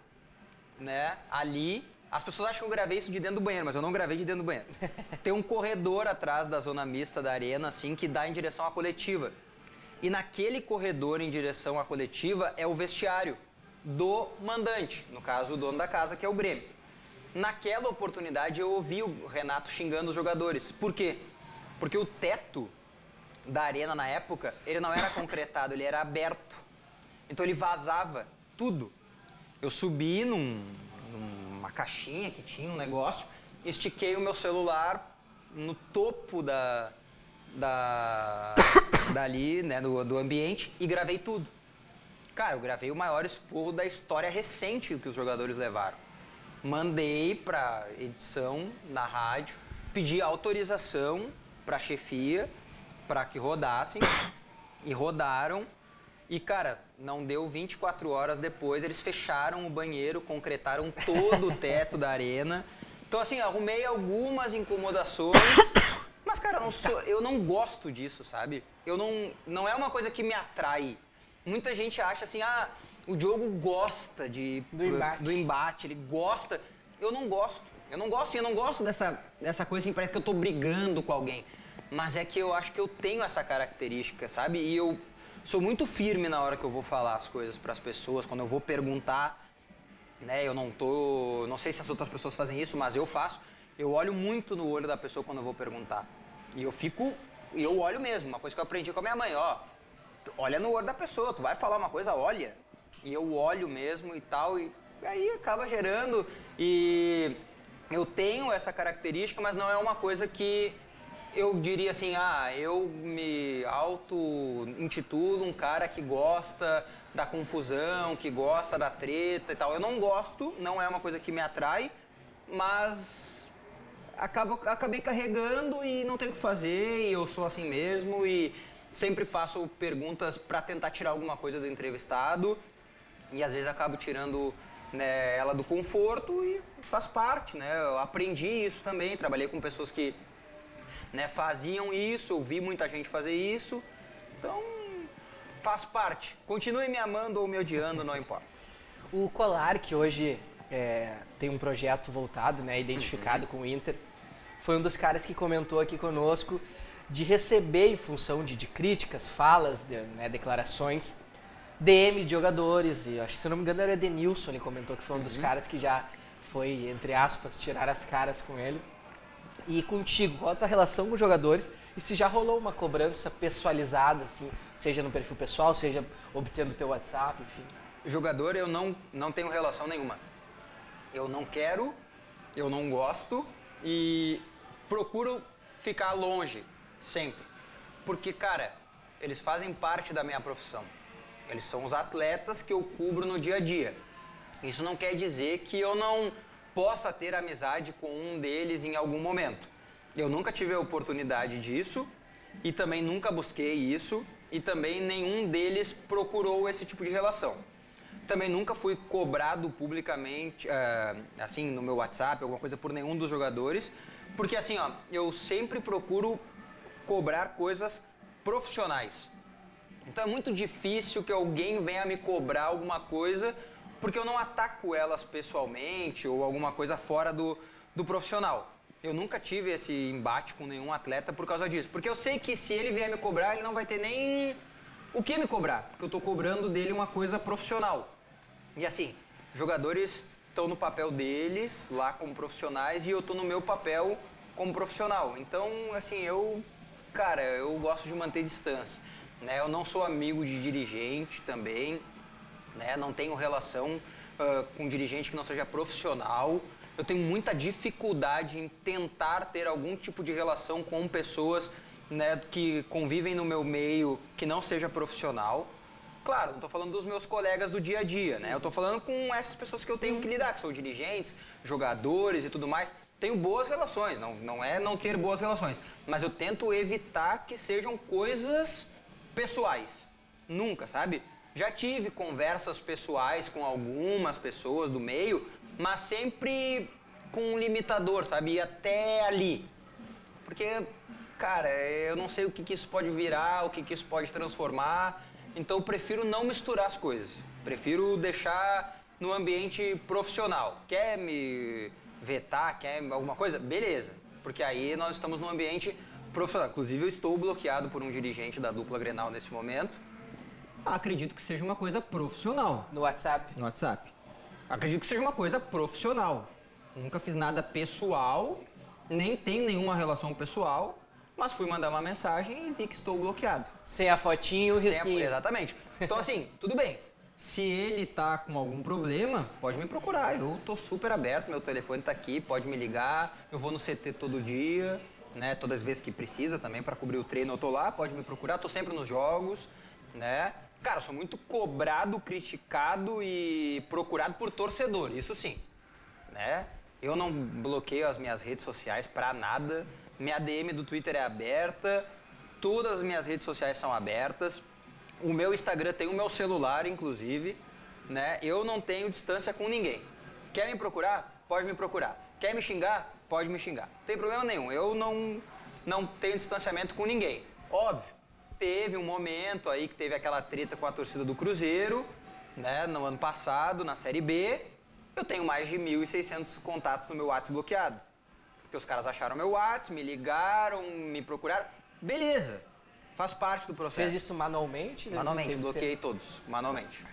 né, ali. As pessoas acham que eu gravei isso de dentro do banheiro, mas eu não gravei de dentro do banheiro. Tem um corredor atrás da zona mista da arena, assim, que dá em direção à coletiva. E naquele corredor em direção à coletiva é o vestiário do mandante, no caso o dono da casa, que é o Grêmio. Naquela oportunidade eu ouvi o Renato xingando os jogadores. Por quê? Porque o teto da arena na época, ele não era concretado, ele era aberto. Então ele vazava tudo. Eu subi num, numa caixinha que tinha um negócio, estiquei o meu celular no topo da, da dali, né, do, do ambiente e gravei tudo. Cara, eu gravei o maior esporro da história recente que os jogadores levaram. Mandei para edição na rádio, pedi autorização para chefia para que rodassem e rodaram. E cara, não deu 24 horas depois, eles fecharam o banheiro, concretaram todo o teto da arena. Então assim, arrumei algumas incomodações, mas cara, eu não, sou, eu não gosto disso, sabe? Eu não não é uma coisa que me atrai. Muita gente acha assim, ah, o Diogo gosta de Do embate. do embate, ele gosta. Eu não gosto. Eu não gosto, e eu não gosto dessa, dessa coisa assim, parece que eu tô brigando com alguém. Mas é que eu acho que eu tenho essa característica, sabe? E eu sou muito firme na hora que eu vou falar as coisas para as pessoas, quando eu vou perguntar, né? Eu não tô, não sei se as outras pessoas fazem isso, mas eu faço. Eu olho muito no olho da pessoa quando eu vou perguntar. E eu fico, eu olho mesmo, uma coisa que eu aprendi com a minha mãe, ó. Olha no olho da pessoa, tu vai falar uma coisa, olha. E eu olho mesmo e tal, e aí acaba gerando. E eu tenho essa característica, mas não é uma coisa que eu diria assim, ah, eu me auto-intitulo um cara que gosta da confusão, que gosta da treta e tal. Eu não gosto, não é uma coisa que me atrai, mas acabo, acabei carregando e não tenho o que fazer, e eu sou assim mesmo, e sempre faço perguntas para tentar tirar alguma coisa do entrevistado, e às vezes acabo tirando né, ela do conforto e faz parte, né? Eu aprendi isso também, trabalhei com pessoas que né, faziam isso, eu vi muita gente fazer isso, então faz parte. Continue me amando ou me odiando, não importa. O Colar, que hoje é, tem um projeto voltado, né, Uhum. identificado com o Inter, foi um dos caras que comentou aqui conosco de receber, em função de, de críticas, falas, de, né, declarações, DM de jogadores, e acho que se eu não me engano era o Edenilson, ele comentou que foi um Uhum. dos caras que já foi, entre aspas, tirar as caras com ele. E contigo, qual a tua relação com os jogadores e se já rolou uma cobrança pessoalizada, assim, seja no perfil pessoal, seja obtendo teu WhatsApp, enfim. Jogador, eu não, não tenho relação nenhuma. Eu não quero, eu não gosto e procuro ficar longe, sempre. Porque, cara, eles fazem parte da minha profissão. Eles são os atletas que eu cubro no dia a dia. Isso não quer dizer que eu não possa ter amizade com um deles em algum momento. Eu nunca tive a oportunidade disso e também nunca busquei isso e também nenhum deles procurou esse tipo de relação. Também nunca fui cobrado publicamente, eh, assim, no meu WhatsApp, alguma coisa por nenhum dos jogadores, porque assim, ó, eu sempre procuro cobrar coisas profissionais. Então é muito difícil que alguém venha me cobrar alguma coisa porque eu não ataco elas pessoalmente ou alguma coisa fora do, do profissional. Eu nunca tive esse embate com nenhum atleta por causa disso. Porque eu sei que se ele vier me cobrar, ele não vai ter nem o que me cobrar. Porque eu tô cobrando dele uma coisa profissional. E assim, jogadores estão no papel deles lá como profissionais e eu tô no meu papel como profissional. Então, assim, eu, cara, eu gosto de manter distância. Né? Eu não sou amigo de dirigente também, né? Não tenho relação ah, com dirigente que não seja profissional. Eu tenho muita dificuldade em tentar ter algum tipo de relação com pessoas né, que convivem no meu meio que não seja profissional. Claro, não estou falando dos meus colegas do dia a dia, né? Eu estou falando com essas pessoas que eu tenho que lidar, que são dirigentes, jogadores e tudo mais. Tenho boas relações, não, não é não ter boas relações, mas eu tento evitar que sejam coisas pessoais. Nunca, sabe? Já tive conversas pessoais com algumas pessoas do meio, mas sempre com um limitador, sabe? E até ali. Porque, cara, eu não sei o que, que isso pode virar, o que, que isso pode transformar. Então eu prefiro não misturar as coisas. Prefiro deixar no ambiente profissional. Quer me vetar, quer alguma coisa? Beleza. Porque aí nós estamos num ambiente profissional. Inclusive eu estou bloqueado por um dirigente da dupla Grenal nesse momento. Acredito que seja uma coisa profissional No WhatsApp. no WhatsApp. Acredito que seja uma coisa profissional. Nunca fiz nada pessoal, nem tenho nenhuma relação pessoal, mas fui mandar uma mensagem e vi que estou bloqueado. Sem a fotinho, o Sem a- risquinho. Exatamente. Então, assim, tudo bem. Se ele tá com algum problema, pode me procurar. Eu tô super aberto, meu telefone tá aqui, pode me ligar. Eu vou no CT todo dia, né? Todas as vezes que precisa também, para cobrir o treino eu tô lá, pode me procurar. Tô sempre nos jogos, né? Cara, sou muito cobrado, criticado e procurado por torcedor, isso sim, né? Eu não bloqueio as minhas redes sociais pra nada. Minha DM do Twitter é aberta. Todas as minhas redes sociais são abertas. O meu Instagram tem o meu celular, inclusive. Né? Eu não tenho distância com ninguém. Quer me procurar? Pode me procurar. Quer me xingar? Pode me xingar. Não tem problema nenhum. Eu não, não tenho distanciamento com ninguém. Óbvio, teve um momento aí que teve aquela treta com a torcida do Cruzeiro, né? No ano passado, na Série B. Eu tenho mais de 1.600 contatos no meu WhatsApp bloqueado. Porque os caras acharam meu WhatsApp, me ligaram, me procuraram. Beleza, faz parte do processo. Fez isso manualmente? Manualmente, que ser- bloqueei todos, manualmente.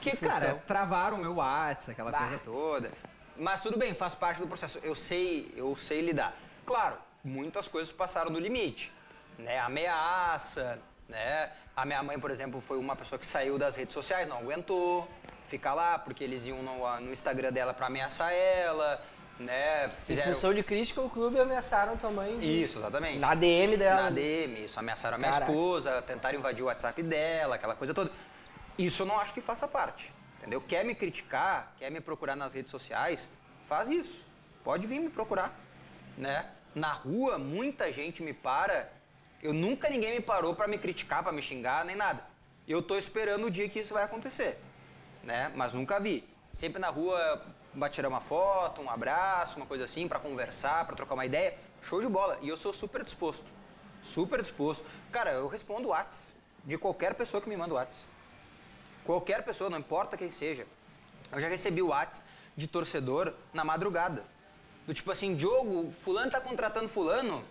Que, função. cara, travaram o meu WhatsApp, aquela Bah. coisa toda. Mas tudo bem, faz parte do processo. Eu sei, eu sei lidar. Claro, muitas coisas passaram do limite. Né? Ameaça, né? A minha mãe, por exemplo, foi uma pessoa que saiu das redes sociais, não aguentou ficar lá, porque eles iam no, no Instagram dela pra ameaçar ela, né? Em função de crítica, o clube ameaçaram tua mãe. de- Isso, exatamente. Na DM dela. Na DM, isso, ameaçaram a minha Caraca. esposa, tentaram invadir o WhatsApp dela, aquela coisa toda. Isso eu não acho que faça parte, entendeu? Quer me criticar, quer me procurar nas redes sociais, faz isso. Pode vir me procurar, né? Na rua, muita gente me para, eu nunca ninguém me parou pra me criticar, pra me xingar, nem nada. Eu tô esperando o dia que isso vai acontecer, né? Mas nunca vi. Sempre na rua, tirar uma foto, um abraço, uma coisa assim, pra conversar, pra trocar uma ideia. Show de bola. E eu sou super disposto. Super disposto. Cara, eu respondo Whats de qualquer pessoa que me manda Whats. Qualquer pessoa, não importa quem seja. Eu já recebi Whats de torcedor na madrugada. Do tipo assim, Diogo, fulano tá contratando fulano.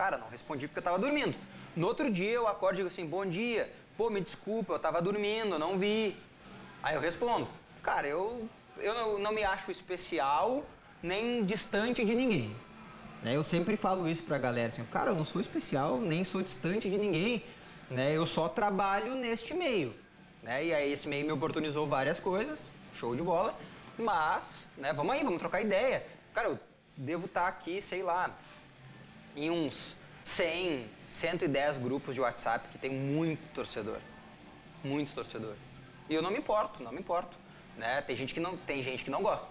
Cara, não respondi porque eu tava dormindo. No outro dia eu acordo e digo assim, bom dia. Pô, me desculpa, eu tava dormindo, eu não vi. Aí eu respondo, cara, eu, eu não, não me acho especial nem distante de ninguém. Né, Eu sempre falo isso pra galera, assim, cara, eu não sou especial, nem sou distante de ninguém, né? Eu só trabalho neste meio, né? E aí esse meio me oportunizou várias coisas, show de bola, mas, né, vamos aí, vamos trocar ideia. Cara, eu devo estar aqui, sei lá, em uns 100, 110 grupos de WhatsApp que tem muito torcedor. Muito torcedor. E eu não me importo, não me importo. Né? Tem, gente que não, tem gente que não gosta.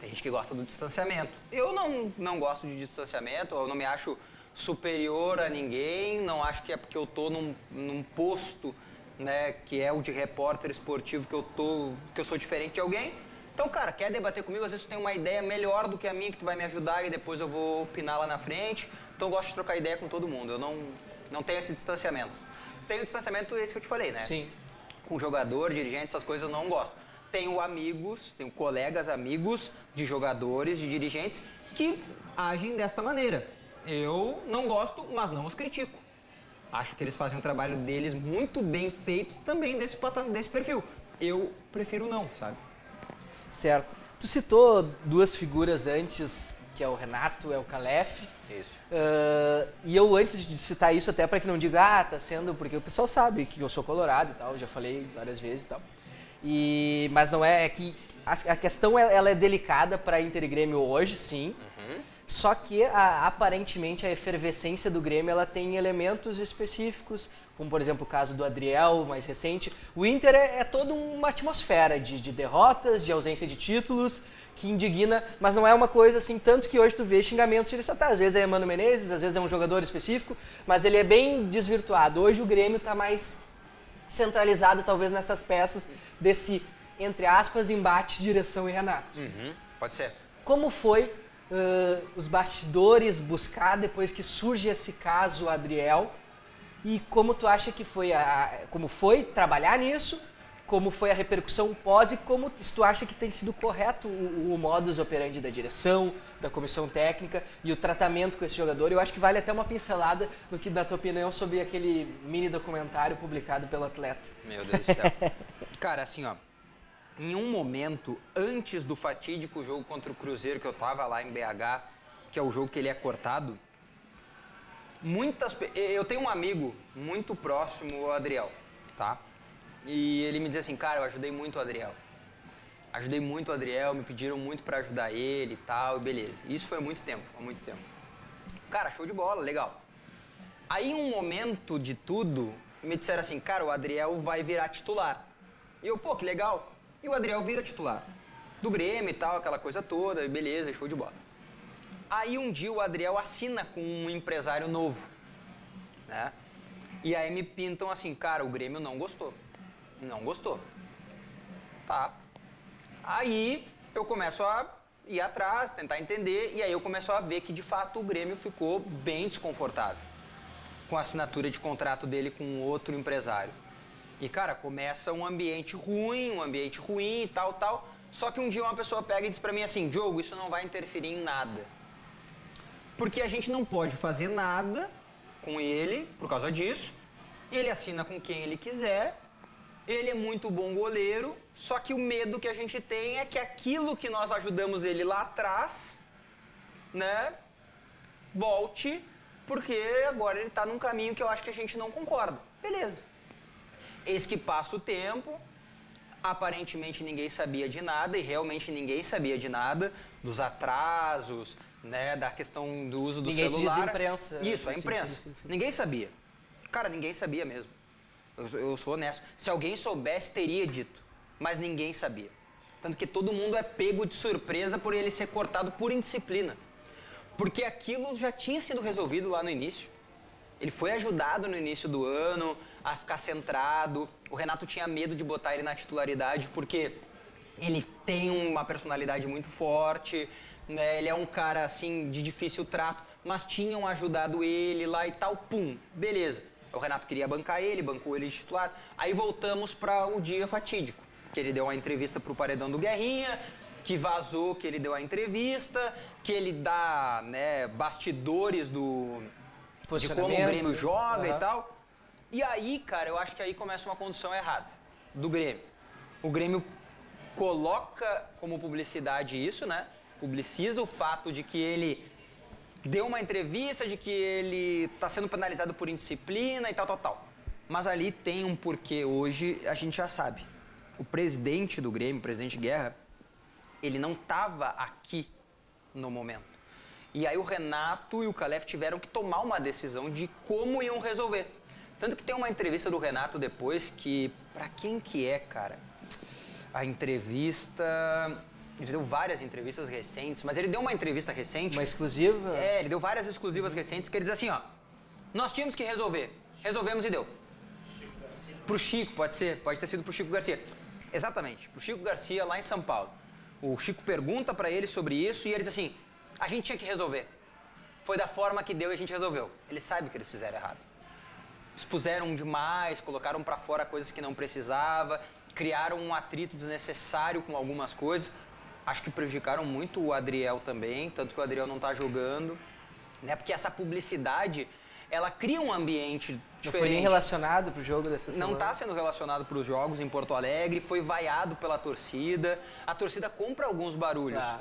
Tem gente que gosta do distanciamento. Eu não, não gosto de distanciamento, eu não me acho superior a ninguém, não acho que é porque eu tô num, num posto né, que é o de repórter esportivo que eu, tô, que eu sou diferente de alguém. Então, cara, quer debater comigo? Às vezes tu tem uma ideia melhor do que a minha que tu vai me ajudar e depois eu vou opinar lá na frente. Então eu gosto de trocar ideia com todo mundo. Eu não, não tenho esse distanciamento. Tenho distanciamento esse que eu te falei, né? Sim. com jogador, dirigente, essas coisas eu não gosto. Tenho amigos, tenho colegas amigos de jogadores, de dirigentes que agem desta maneira. Eu não gosto, mas não os critico. Acho que eles fazem o trabalho deles muito bem feito também desse, desse perfil. Eu prefiro não, sabe? Certo. Tu citou duas figuras antes, que é o Renato, é o Calef. Isso. Ah, e eu, antes de citar isso, até para que não diga, ah, tá sendo. Porque o pessoal sabe que eu sou colorado e tal, já falei várias vezes e tal. E, mas não é, é que a, a questão ela, ela é delicada para Inter e Grêmio hoje, sim. Só que a- aparentemente a efervescência do Grêmio ela tem elementos específicos, como por exemplo o caso do Adriel, mais recente. O Inter é, é toda uma atmosfera de, de derrotas, de ausência de títulos, que indigna, mas não é uma coisa assim, tanto que hoje tu vê xingamentos de tá, às vezes é Mano Menezes, às vezes é um jogador específico, mas ele é bem desvirtuado. Hoje o Grêmio está mais centralizado talvez nessas peças desse, entre aspas, embate direção e Renato. Uhum. Pode ser. Como foi ãh, os bastidores buscar depois que surge esse caso Adriel e como tu acha que foi a, como foi trabalhar nisso, como foi a repercussão pós e como se tu acha que tem sido correto o, o modus operandi da direção, da comissão técnica e o tratamento com esse jogador. Eu acho que vale até uma pincelada no que, na tua opinião, sobre aquele mini documentário publicado pelo atleta. Meu Deus do céu. Cara, assim, ó. Em um momento antes do fatídico jogo contra o Cruzeiro, que eu tava lá em BH, que é o jogo que ele é cortado, muitas. Eu tenho um amigo muito próximo, o Adriel, tá? E ele me diz assim, cara, eu ajudei muito o Adriel. Ajudei muito o Adriel, me pediram muito pra ajudar ele e tal, e beleza. Isso foi muito tempo, há muito tempo. Cara, show de bola, legal. Aí, em um momento de tudo, me disseram assim, cara, o Adriel vai virar titular. E eu, pô, que legal. E o Adriel vira titular. Do Grêmio e tal, aquela coisa toda, beleza, show de bola. Aí um dia o Adriel assina com um empresário novo, né? E aí me pintam assim, cara, o Grêmio não gostou. Não gostou. Tá. Aí eu começo a ir atrás, tentar entender, e aí eu começo a ver que de fato o Grêmio ficou bem desconfortável com a assinatura de contrato dele com outro empresário. E cara, começa um ambiente ruim, um ambiente ruim e tal, tal. Só que um dia uma pessoa pega e diz pra mim assim, Diogo, isso não vai interferir em nada. Porque a gente não pode fazer nada com ele por causa disso. Ele assina com quem ele quiser. Ele é muito bom goleiro, só que o medo que a gente tem é que aquilo que nós ajudamos ele lá atrás, né, volte, porque agora ele tá num caminho que eu acho que a gente não concorda. Beleza. Eis que passa o tempo, aparentemente ninguém sabia de nada e realmente ninguém sabia de nada dos atrasos, né, da questão do uso do Ninguém diz celular. imprensa. Isso, a imprensa. sim, sim, sim. Ninguém sabia. Cara, ninguém sabia mesmo. Eu, eu sou honesto. Se alguém soubesse, teria dito. Mas ninguém sabia. Tanto que todo mundo é pego de surpresa por ele ser cortado por indisciplina. Porque aquilo já tinha sido resolvido lá no início. Ele foi ajudado no início do ano a ficar centrado. O Renato tinha medo de botar ele na titularidade porque ele tem uma personalidade muito forte, né? Ele é um cara assim de difícil trato, mas tinham ajudado ele lá e tal, pum, beleza. O Renato queria bancar ele, bancou ele de titular. Aí voltamos para o dia fatídico, que ele deu uma entrevista pro Paredão do Guerrinha, que vazou que ele deu a entrevista, que ele dá, né, bastidores do de como o Grêmio joga aham. e tal. E aí, cara, eu acho que aí começa uma condução errada do Grêmio. O Grêmio coloca como publicidade isso, né? Publiciza o fato de que ele deu uma entrevista, de que ele está sendo penalizado por indisciplina e tal, tal, tal. Mas ali tem um porquê hoje, a gente já sabe. O presidente do Grêmio, o presidente Guerra, ele não estava aqui no momento. E aí o Renato e o Calef tiveram que tomar uma decisão de como iam resolver. Tanto que tem uma entrevista do Renato depois que, pra quem que é, cara? A entrevista, ele deu várias entrevistas recentes, mas ele deu uma entrevista recente. Uma exclusiva? É, ele deu várias exclusivas recentes que ele diz assim, ó. Nós tínhamos que resolver. Resolvemos e deu. Pro Chico, pode ser, pode ter sido pro Chico Garcia. Exatamente, pro Chico Garcia lá em São Paulo. O Chico pergunta pra ele sobre isso e ele diz assim: a gente tinha que resolver. Foi da forma que deu e a gente resolveu. Ele sabe que eles fizeram errado. Expuseram demais, colocaram pra fora coisas que não precisava, criaram um atrito desnecessário com algumas coisas. Acho que prejudicaram muito o Adriel também, tanto que o Adriel não tá jogando, né? Porque essa publicidade, ela cria um ambiente Não diferente. foi nem relacionado pro jogo dessa semana. Não está sendo relacionado para os jogos em Porto Alegre, foi vaiado pela torcida. A torcida compra alguns barulhos. Claro.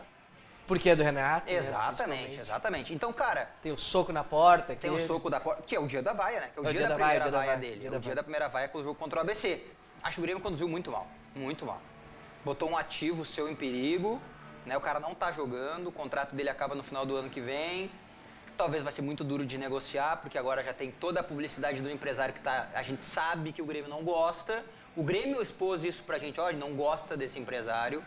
Porque é do Renato. né, Exatamente, principalmente. exatamente. Então, cara, Tem o soco na porta. tem o soco da porta, que é o dia da vaia, né? Que é o, dia, da, primeira vaia, dia da vaia vaia, dele. dia é da o dia vaia. da primeira vaia com o jogo contra o ABC. Acho que o Grêmio conduziu muito mal, muito mal. Botou um ativo seu em perigo, né? O cara não tá jogando, o contrato dele acaba no final do ano que vem. Talvez vai ser muito duro de negociar, porque agora já tem toda a publicidade do empresário que tá, a gente sabe que o Grêmio não gosta. O Grêmio expôs isso pra gente, ele não gosta desse empresário.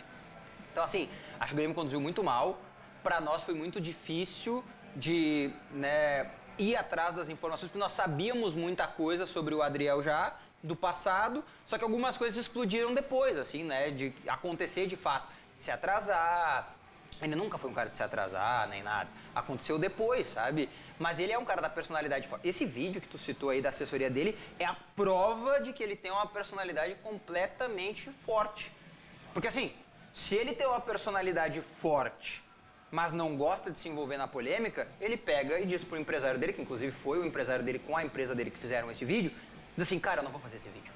Então, assim, acho que o Grêmio conduziu muito mal. Para nós foi muito difícil de né, ir atrás das informações, porque nós sabíamos muita coisa sobre o Adriel já do passado, só que algumas coisas explodiram depois, assim, né, de acontecer de fato, se atrasar. Ele nunca foi um cara de se atrasar, nem nada. Aconteceu depois, sabe? Mas ele é um cara da personalidade forte. Esse vídeo que tu citou aí da assessoria dele é a prova de que ele tem uma personalidade completamente forte. Porque assim, se ele tem uma personalidade forte, mas não gosta de se envolver na polêmica, ele pega e diz pro empresário dele, que inclusive foi o empresário dele com a empresa dele que fizeram esse vídeo, diz assim, cara, eu não vou fazer esse vídeo.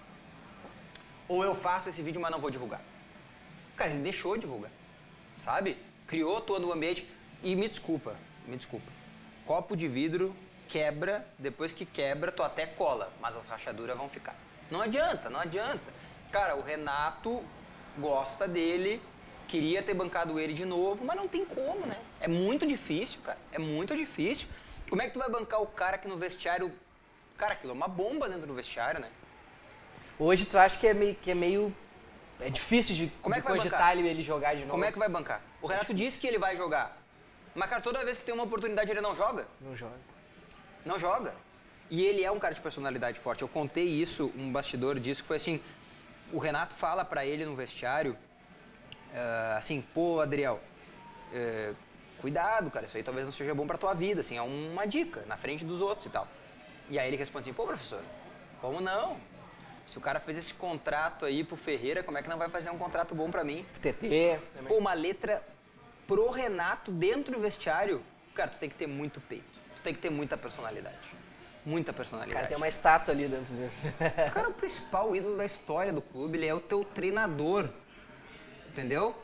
Ou eu faço esse vídeo, mas não vou divulgar. Cara, ele deixou de divulgar, sabe? Criou todo o ambiente. E me desculpa, me desculpa. Copo de vidro quebra, depois que quebra, tu até cola, mas as rachaduras vão ficar. Não adianta, não adianta. Cara, o Renato gosta dele, queria ter bancado ele de novo, mas não tem como, né? É muito difícil, cara. É muito difícil. Como é que tu vai bancar o cara que no vestiário. Cara, aquilo é uma bomba dentro do vestiário, né? Hoje tu acha que é meio. Que é, meio é difícil de, Como é de que vai cogitar bancar? ele, ele jogar de novo. Como é que vai bancar? O Renato disse que ele vai jogar. Mas, cara, toda vez que tem uma oportunidade ele não joga. Não joga. Não joga. E ele é um cara de personalidade forte. Eu contei isso, um bastidor disso, que foi assim: o Renato fala pra ele no vestiário, ah, assim, pô, Adriel, eh, cuidado, cara, isso aí talvez não seja bom pra tua vida, assim, é uma dica, na frente dos outros e tal. E aí ele responde assim: pô, professor, como não? Se o cara fez esse contrato aí pro Ferreira, como é que não vai fazer um contrato bom pra mim? TT. Pô, uma letra pro Renato dentro do vestiário, cara, tu tem que ter muito peito. Tu tem que ter muita personalidade. Muita personalidade. Cara, tem uma estátua ali dentro dele. O cara é o principal ídolo da história do clube, ele é o teu treinador. Entendeu?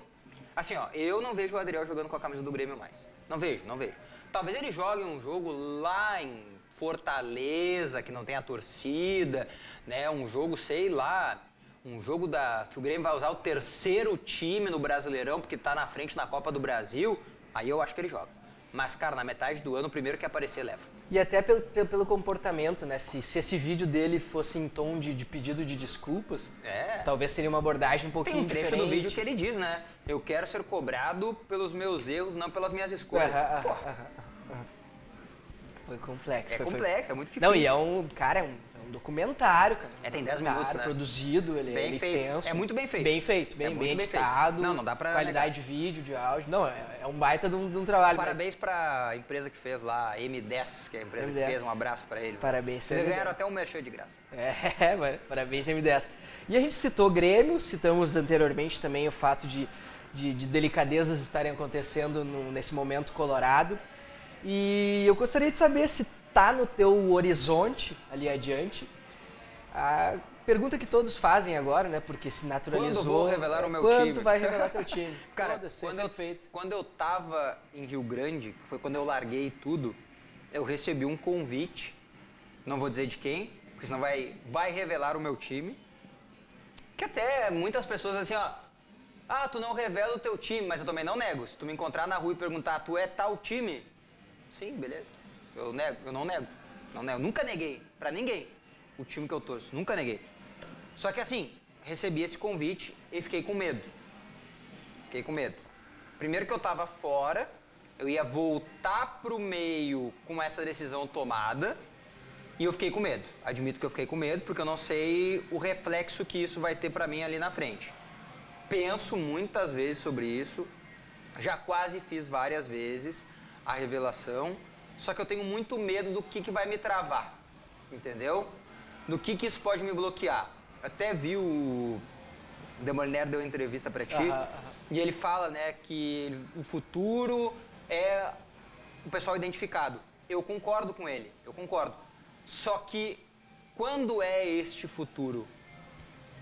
Assim, ó, eu não vejo o Adriel jogando com a camisa do Grêmio mais. Não vejo, não vejo. Talvez ele jogue um jogo lá em Fortaleza, que não tem a torcida, né? Um jogo, sei lá, um jogo da que o Grêmio vai usar o terceiro time no Brasileirão, porque tá na frente na Copa do Brasil. Aí eu acho que ele joga. Mas, cara, na metade do ano, o primeiro que aparecer leva. E até pelo, pelo, comportamento, né? Se, se esse vídeo dele fosse em tom de, de pedido de desculpas, É. talvez seria uma abordagem um pouquinho Tem um trecho diferente. do vídeo que ele diz, né? Eu quero ser cobrado pelos meus erros, não pelas minhas escolhas. Aham, aham, Porra, aham, aham. Foi complexo. é foi- foi- complexo, é muito difícil. Não, e é um, cara, é um, é um documentário, cara. É, tem Um 10 minutos, documentário né? produzido, ele, Bem ele é feito. extenso. É muito bem feito. Bem feito, bem, É bem bem feito. editado. Não, não dá pra Qualidade de vídeo, de áudio. Não, é, é um baita de um, de um trabalho. mas- Parabéns pra empresa que fez lá, a M10, que é a empresa que M10. fez. Um abraço pra eles. Parabéns M10. ganharam até um merchan de graça. É, parabéns, M10. E a gente citou Grêmio, citamos anteriormente também o fato de, de, de delicadezas estarem acontecendo no- nesse momento colorado. E eu gostaria de saber se tá no teu horizonte ali adiante a pergunta que todos fazem agora, né? Porque se naturalizou. Quando vou revelar o meu quando time? vai revelar teu time? Cara, quando sempre eu, feito. quando eu tava em Rio Grande, que foi quando eu larguei tudo, eu recebi um convite, não vou dizer de quem, porque senão vai, vai revelar o meu time, que até muitas pessoas assim, ó, ah, tu não revela o teu time, mas eu também não nego. Se tu me encontrar na rua e perguntar, tu é tal time? Sim, beleza. Eu nego, eu não nego. Não nego. Nunca neguei, pra ninguém, o time que eu torço. Nunca neguei. Só que assim, recebi esse convite e fiquei com medo. Fiquei com medo. Primeiro que eu tava fora, eu ia voltar pro meio com essa decisão tomada e eu fiquei com medo. Admito que eu fiquei com medo porque eu não sei o reflexo que isso vai ter pra mim ali na frente. Penso muitas vezes sobre isso, já quase fiz várias vezes a revelação, só que eu tenho muito medo do que, que vai me travar, entendeu? Do que, que isso pode me bloquear. Até vi o Demoliner deu entrevista pra ti Aham, aham. e ele fala, né, que o futuro é o pessoal identificado. Eu concordo com ele, eu concordo. Só que quando é este futuro?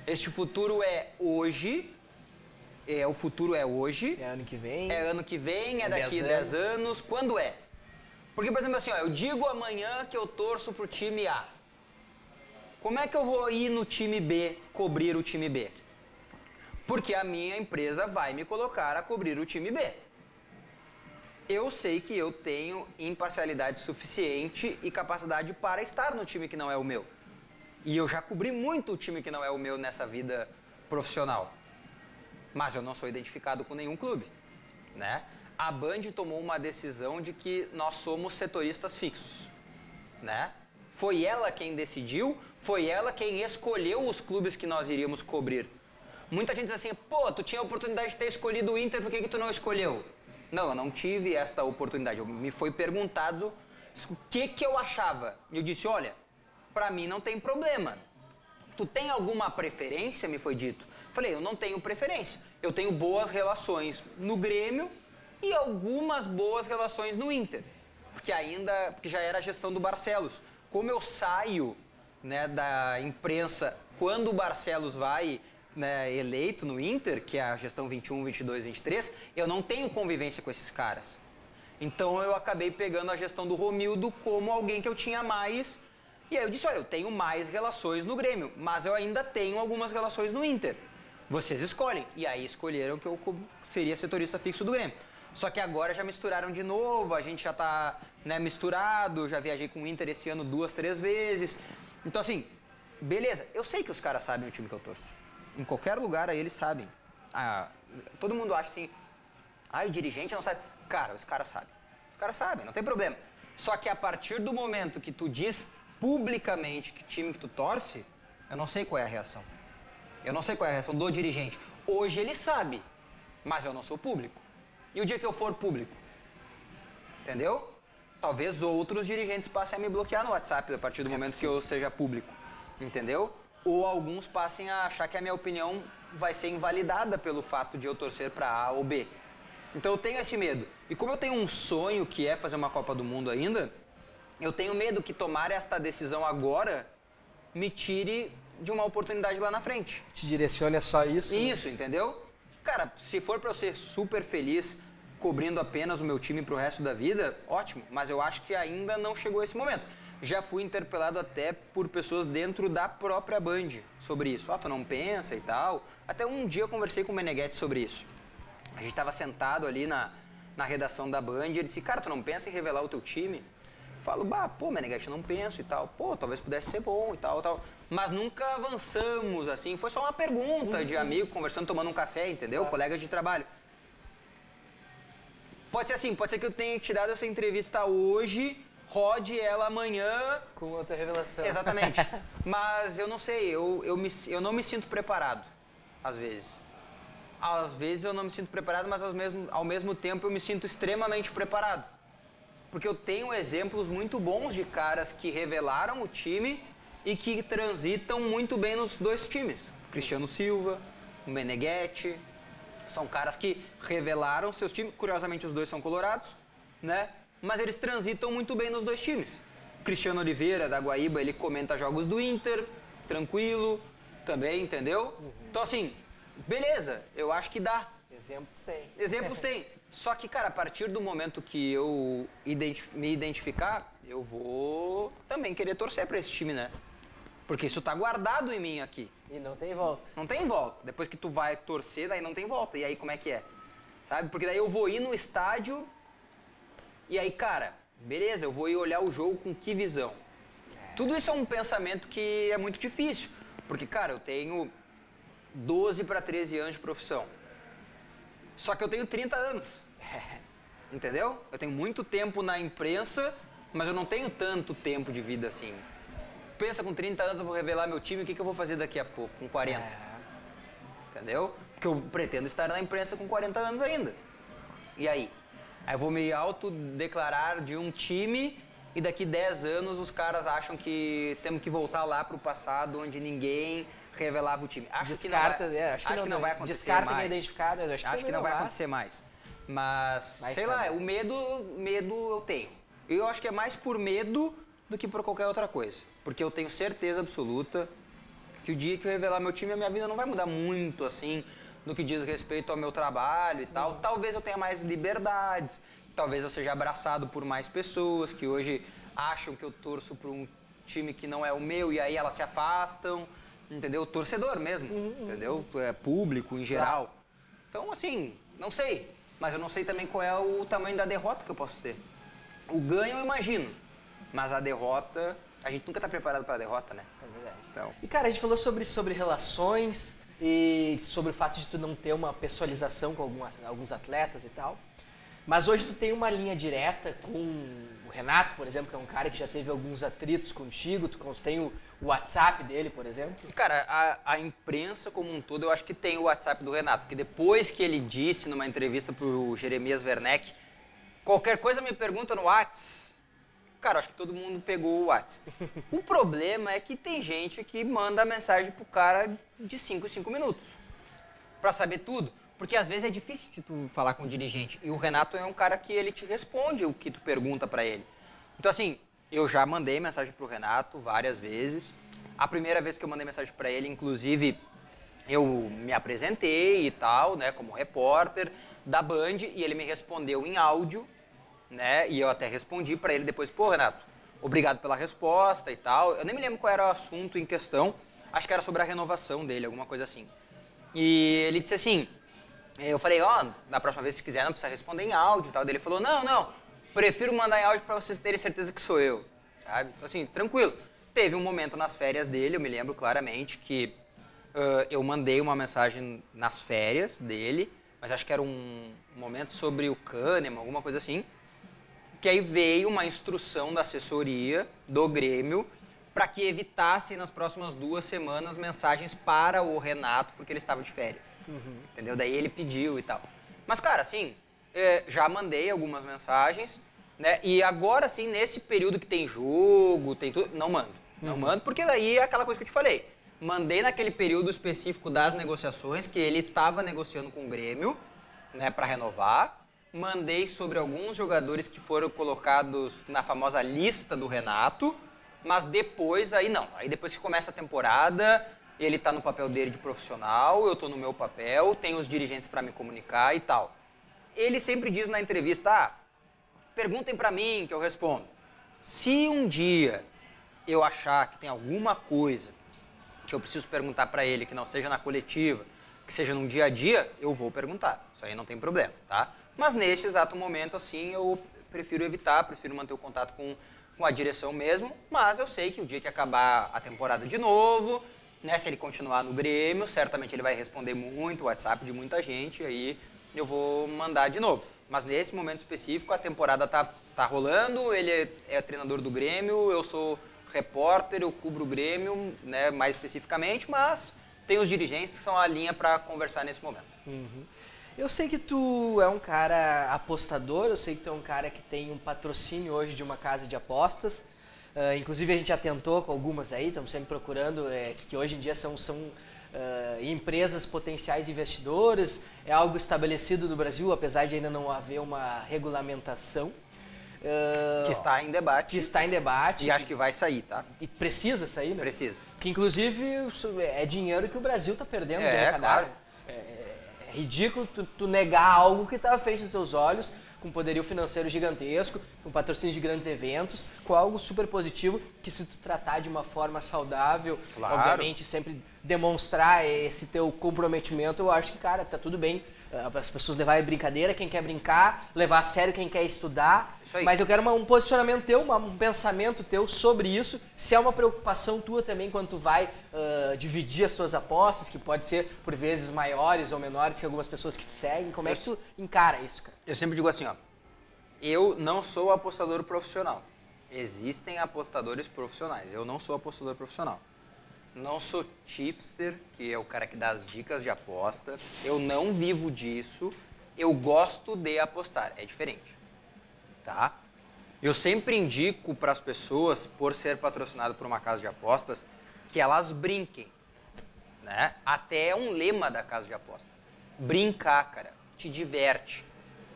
Este futuro é hoje, é, o futuro é hoje, É ano que vem. é ano que vem, é daqui 10 10 anos. Quando é? Porque, por exemplo, assim, ó, eu digo amanhã que eu torço pro time A. Como é que eu vou ir no time B cobrir o time B? Porque a minha empresa vai me colocar a cobrir o time B. Eu sei que eu tenho imparcialidade suficiente e capacidade para estar no time que não é o meu. E eu já cobri muito o time que não é o meu nessa vida profissional. Mas eu não sou identificado com nenhum clube, né? A Band tomou uma decisão de que nós somos setoristas fixos, né? Foi ela quem decidiu, foi ela quem escolheu os clubes que nós iríamos cobrir. Muita gente diz assim, pô, tu tinha a oportunidade de ter escolhido o Inter, por que, que tu não escolheu? Não, eu não tive esta oportunidade. Eu- Me foi perguntado o que, que eu achava. E eu disse, olha, pra mim não tem problema. Tu tem alguma preferência? Me foi dito. Falei, eu não tenho preferência. Eu tenho boas relações no Grêmio e algumas boas relações no Inter. Porque ainda, porque já era a gestão do Barcelos. Como eu saio né, da imprensa quando o Barcelos vai né, eleito no Inter, que é a gestão 21, 22, 23, eu não tenho convivência com esses caras. Então eu acabei pegando a gestão do Romildo como alguém que eu tinha mais. E aí eu disse, olha, eu tenho mais relações no Grêmio, mas eu ainda tenho algumas relações no Inter. Vocês escolhem. E aí escolheram que eu seria setorista fixo do Grêmio. Só que agora já misturaram de novo, a gente já tá né, misturado, já viajei com o Inter esse ano duas, três vezes. Então assim, beleza, eu sei que os caras sabem o time que eu torço. Em qualquer lugar aí eles sabem. Ah, todo mundo acha assim, ah, o dirigente não sabe. Cara, os caras sabem. Os caras sabem, não tem problema. Só que a partir do momento que tu diz publicamente que time que tu torce, eu não sei qual é a reação. Eu não sei qual é a reação do dirigente. Hoje ele sabe, mas eu não sou público. E o dia que eu for público? Entendeu? Talvez outros dirigentes passem a me bloquear no WhatsApp a partir do momento que eu seja público. Entendeu? Ou alguns passem a achar que a minha opinião vai ser invalidada pelo fato de eu torcer para A ou B. Então eu tenho esse medo. E como eu tenho um sonho que é fazer uma Copa do Mundo ainda, eu tenho medo que tomar esta decisão agora me tire de uma oportunidade lá na frente. Te direcione a só isso. né? Isso, entendeu? Cara, se for pra eu ser super feliz cobrindo apenas o meu time pro resto da vida, ótimo. Mas eu acho que ainda não chegou esse momento. Já fui interpelado até por pessoas dentro da própria Band sobre isso. Ah, tu não pensa e tal. Até um dia eu conversei com o Meneghetti sobre isso. A gente tava sentado ali na, na redação da Band e ele disse, cara, tu não pensa em revelar o teu time? Falo, bah, pô, Meneghetti, não penso e tal. Pô, talvez pudesse ser bom e tal, tal. Mas nunca avançamos, assim. Foi só uma pergunta de amigo, conversando, tomando um café, entendeu? Colegas de trabalho. Pode ser assim, pode ser que eu tenha te dado essa entrevista hoje, rode ela amanhã. Com outra revelação. Exatamente. Mas eu não sei, eu, eu, me, eu não me sinto preparado, às vezes. Às vezes eu não me sinto preparado, mas ao mesmo, ao mesmo tempo eu me sinto extremamente preparado. Porque eu tenho exemplos muito bons de caras que revelaram o time e que transitam muito bem nos dois times. Cristiano Silva, o Meneghetti, são caras que revelaram seus times. Curiosamente, os dois são colorados, né? Mas eles transitam muito bem nos dois times. Cristiano Oliveira, da Guaíba, ele comenta jogos do Inter, tranquilo, também, entendeu? Então, assim, beleza, eu acho que dá. Exemplos tem. Exemplos tem. Só que, cara, a partir do momento que eu identi- me identificar, eu vou também querer torcer pra esse time, né? Porque isso tá guardado em mim aqui. E não tem volta. Não tem volta. Depois que tu vai torcer, daí não tem volta. E aí como é que é? Sabe? Porque daí eu vou ir no estádio e aí, cara, beleza, eu vou ir olhar o jogo com que visão? Tudo isso é um pensamento que é muito difícil. Porque, cara, eu tenho 12 para 13 anos de profissão. Só que eu tenho 30 anos. Entendeu? Eu tenho muito tempo na imprensa, mas eu não tenho tanto tempo de vida assim. Pensa, com 30 anos eu vou revelar meu time, o que, que eu vou fazer daqui a pouco, com 40? É. Entendeu? Porque eu pretendo estar na imprensa com 40 anos ainda. E aí? Aí eu vou me autodeclarar de um time e daqui 10 anos os caras acham que temos que voltar lá pro passado onde ninguém revelava o time. Acho que não Descarta, vai, é, acho que não, vai né? acontecer Descarta mais. eu acho que Acho que não não vai vai. acontecer mais. Mas, Vai sei lá, o medo, medo eu tenho. Eu acho que é mais por medo do que por qualquer outra coisa. Porque eu tenho certeza absoluta que o dia que eu revelar meu time, a minha vida não vai mudar muito assim no que diz respeito ao meu trabalho e tal. Talvez eu tenha mais liberdades, talvez eu seja abraçado por mais pessoas que hoje acham que eu torço para um time que não é o meu e aí elas se afastam, entendeu? Torcedor mesmo, entendeu? É público em geral. Então, assim, não sei. Mas eu não sei também qual é o tamanho da derrota que eu posso ter. O ganho eu imagino, mas a derrota, a gente nunca está preparado para a derrota, né? É verdade. Então, E cara, a gente falou sobre, sobre relações e sobre o fato de tu não ter uma pessoalização com algumas, alguns atletas e tal. Mas hoje tu tem uma linha direta com o Renato, por exemplo, que é um cara que já teve alguns atritos contigo, tu tem o o WhatsApp dele, por exemplo. Cara, a, a imprensa como um todo, eu acho que tem o WhatsApp do Renato, porque depois que ele disse numa entrevista pro Jeremias Werneck, qualquer coisa me pergunta no WhatsApp, cara, acho que todo mundo pegou o WhatsApp. o problema é que tem gente que manda mensagem pro cara de 5 em 5 minutos, pra saber tudo. Porque às vezes é difícil de tu falar com o dirigente. E o Renato é um cara que ele te responde o que tu pergunta pra ele. Então assim, eu já mandei mensagem pro Renato várias vezes. A primeira vez que eu mandei mensagem pra ele, inclusive, eu me apresentei e tal, né, como repórter da Band, e ele me respondeu em áudio, né? E eu até respondi para ele depois, pô, Renato, obrigado pela resposta e tal. Eu nem me lembro qual era o assunto em questão. Acho que era sobre a renovação dele, alguma coisa assim. E ele disse assim, eu falei, ó, oh, na próxima vez se quiser não precisa responder em áudio e tal. Ele falou, não, não, prefiro mandar em áudio para vocês terem certeza que sou eu, sabe? Então assim, tranquilo. Teve um momento nas férias dele, eu me lembro claramente que uh, eu mandei uma mensagem nas férias dele, mas acho que era um momento sobre o Kahneman, alguma coisa assim, que aí veio uma instrução da assessoria do Grêmio para que evitassem nas próximas duas semanas mensagens para o Renato, porque ele estava de férias. Uhum. Entendeu? Daí ele pediu e tal. Mas, cara, assim, é, já mandei algumas mensagens, né? E agora, assim, nesse período que tem jogo, tem tudo, não mando. Não uhum. mando, porque daí é aquela coisa que eu te falei. Mandei naquele período específico das negociações, que ele estava negociando com o Grêmio, né, para renovar. Mandei sobre alguns jogadores que foram colocados na famosa lista do Renato, mas depois, aí não. Aí depois que começa a temporada, ele está no papel dele de profissional, eu estou no meu papel, tenho os dirigentes para me comunicar e tal. Ele sempre diz na entrevista, ah, perguntem para mim que eu respondo. Se um dia eu achar que tem alguma coisa que eu preciso perguntar para ele que não seja na coletiva, que seja num dia a dia, eu vou perguntar. Isso aí não tem problema, tá? Mas neste exato momento, assim, eu prefiro evitar, prefiro manter o contato com com a direção mesmo, mas eu sei que o dia que acabar a temporada de novo, né, se ele continuar no Grêmio, certamente ele vai responder muito o WhatsApp de muita gente, e aí eu vou mandar de novo. Mas nesse momento específico, a temporada tá, tá rolando, ele é, é treinador do Grêmio, eu sou repórter, eu cubro o Grêmio, né, mais especificamente, mas tem os dirigentes que são a linha para conversar nesse momento. Uhum. Eu sei que tu é um cara apostador, eu sei que tu é um cara que tem um patrocínio hoje de uma casa de apostas. Uh, inclusive a gente já tentou com algumas aí, estamos sempre procurando, é, que hoje em dia são, são uh, empresas potenciais investidores, é algo estabelecido no Brasil, apesar de ainda não haver uma regulamentação. Uh, que está em debate. Que está em debate. E acho que vai sair, tá? E precisa sair, né? Precisa. Que inclusive é dinheiro que o Brasil está perdendo. É, claro. Ridículo tu, tu negar algo que estava feito aos seus olhos, com poderio financeiro gigantesco, com patrocínio de grandes eventos, com algo super positivo que se tu tratar de uma forma saudável, claro. obviamente sempre demonstrar esse teu comprometimento, eu acho que, cara, tá tudo bem as pessoas levarem brincadeira, quem quer brincar, levar a sério quem quer estudar. Mas eu quero uma, um posicionamento teu, uma, um pensamento teu sobre isso. Se é uma preocupação tua também quando tu vai uh, dividir as tuas apostas, que pode ser por vezes maiores ou menores que algumas pessoas que te seguem, como é que tu encara isso, cara? Eu sempre digo assim, ó. Eu não sou apostador profissional. Existem apostadores profissionais. Eu não sou apostador profissional não sou tipster, que é o cara que dá as dicas de aposta. Eu não vivo disso. Eu gosto de apostar. É diferente. Tá? Eu sempre indico para as pessoas, por ser patrocinado por uma casa de apostas, que elas brinquem. Né? Até é um lema da casa de aposta. Brincar, cara. Te diverte.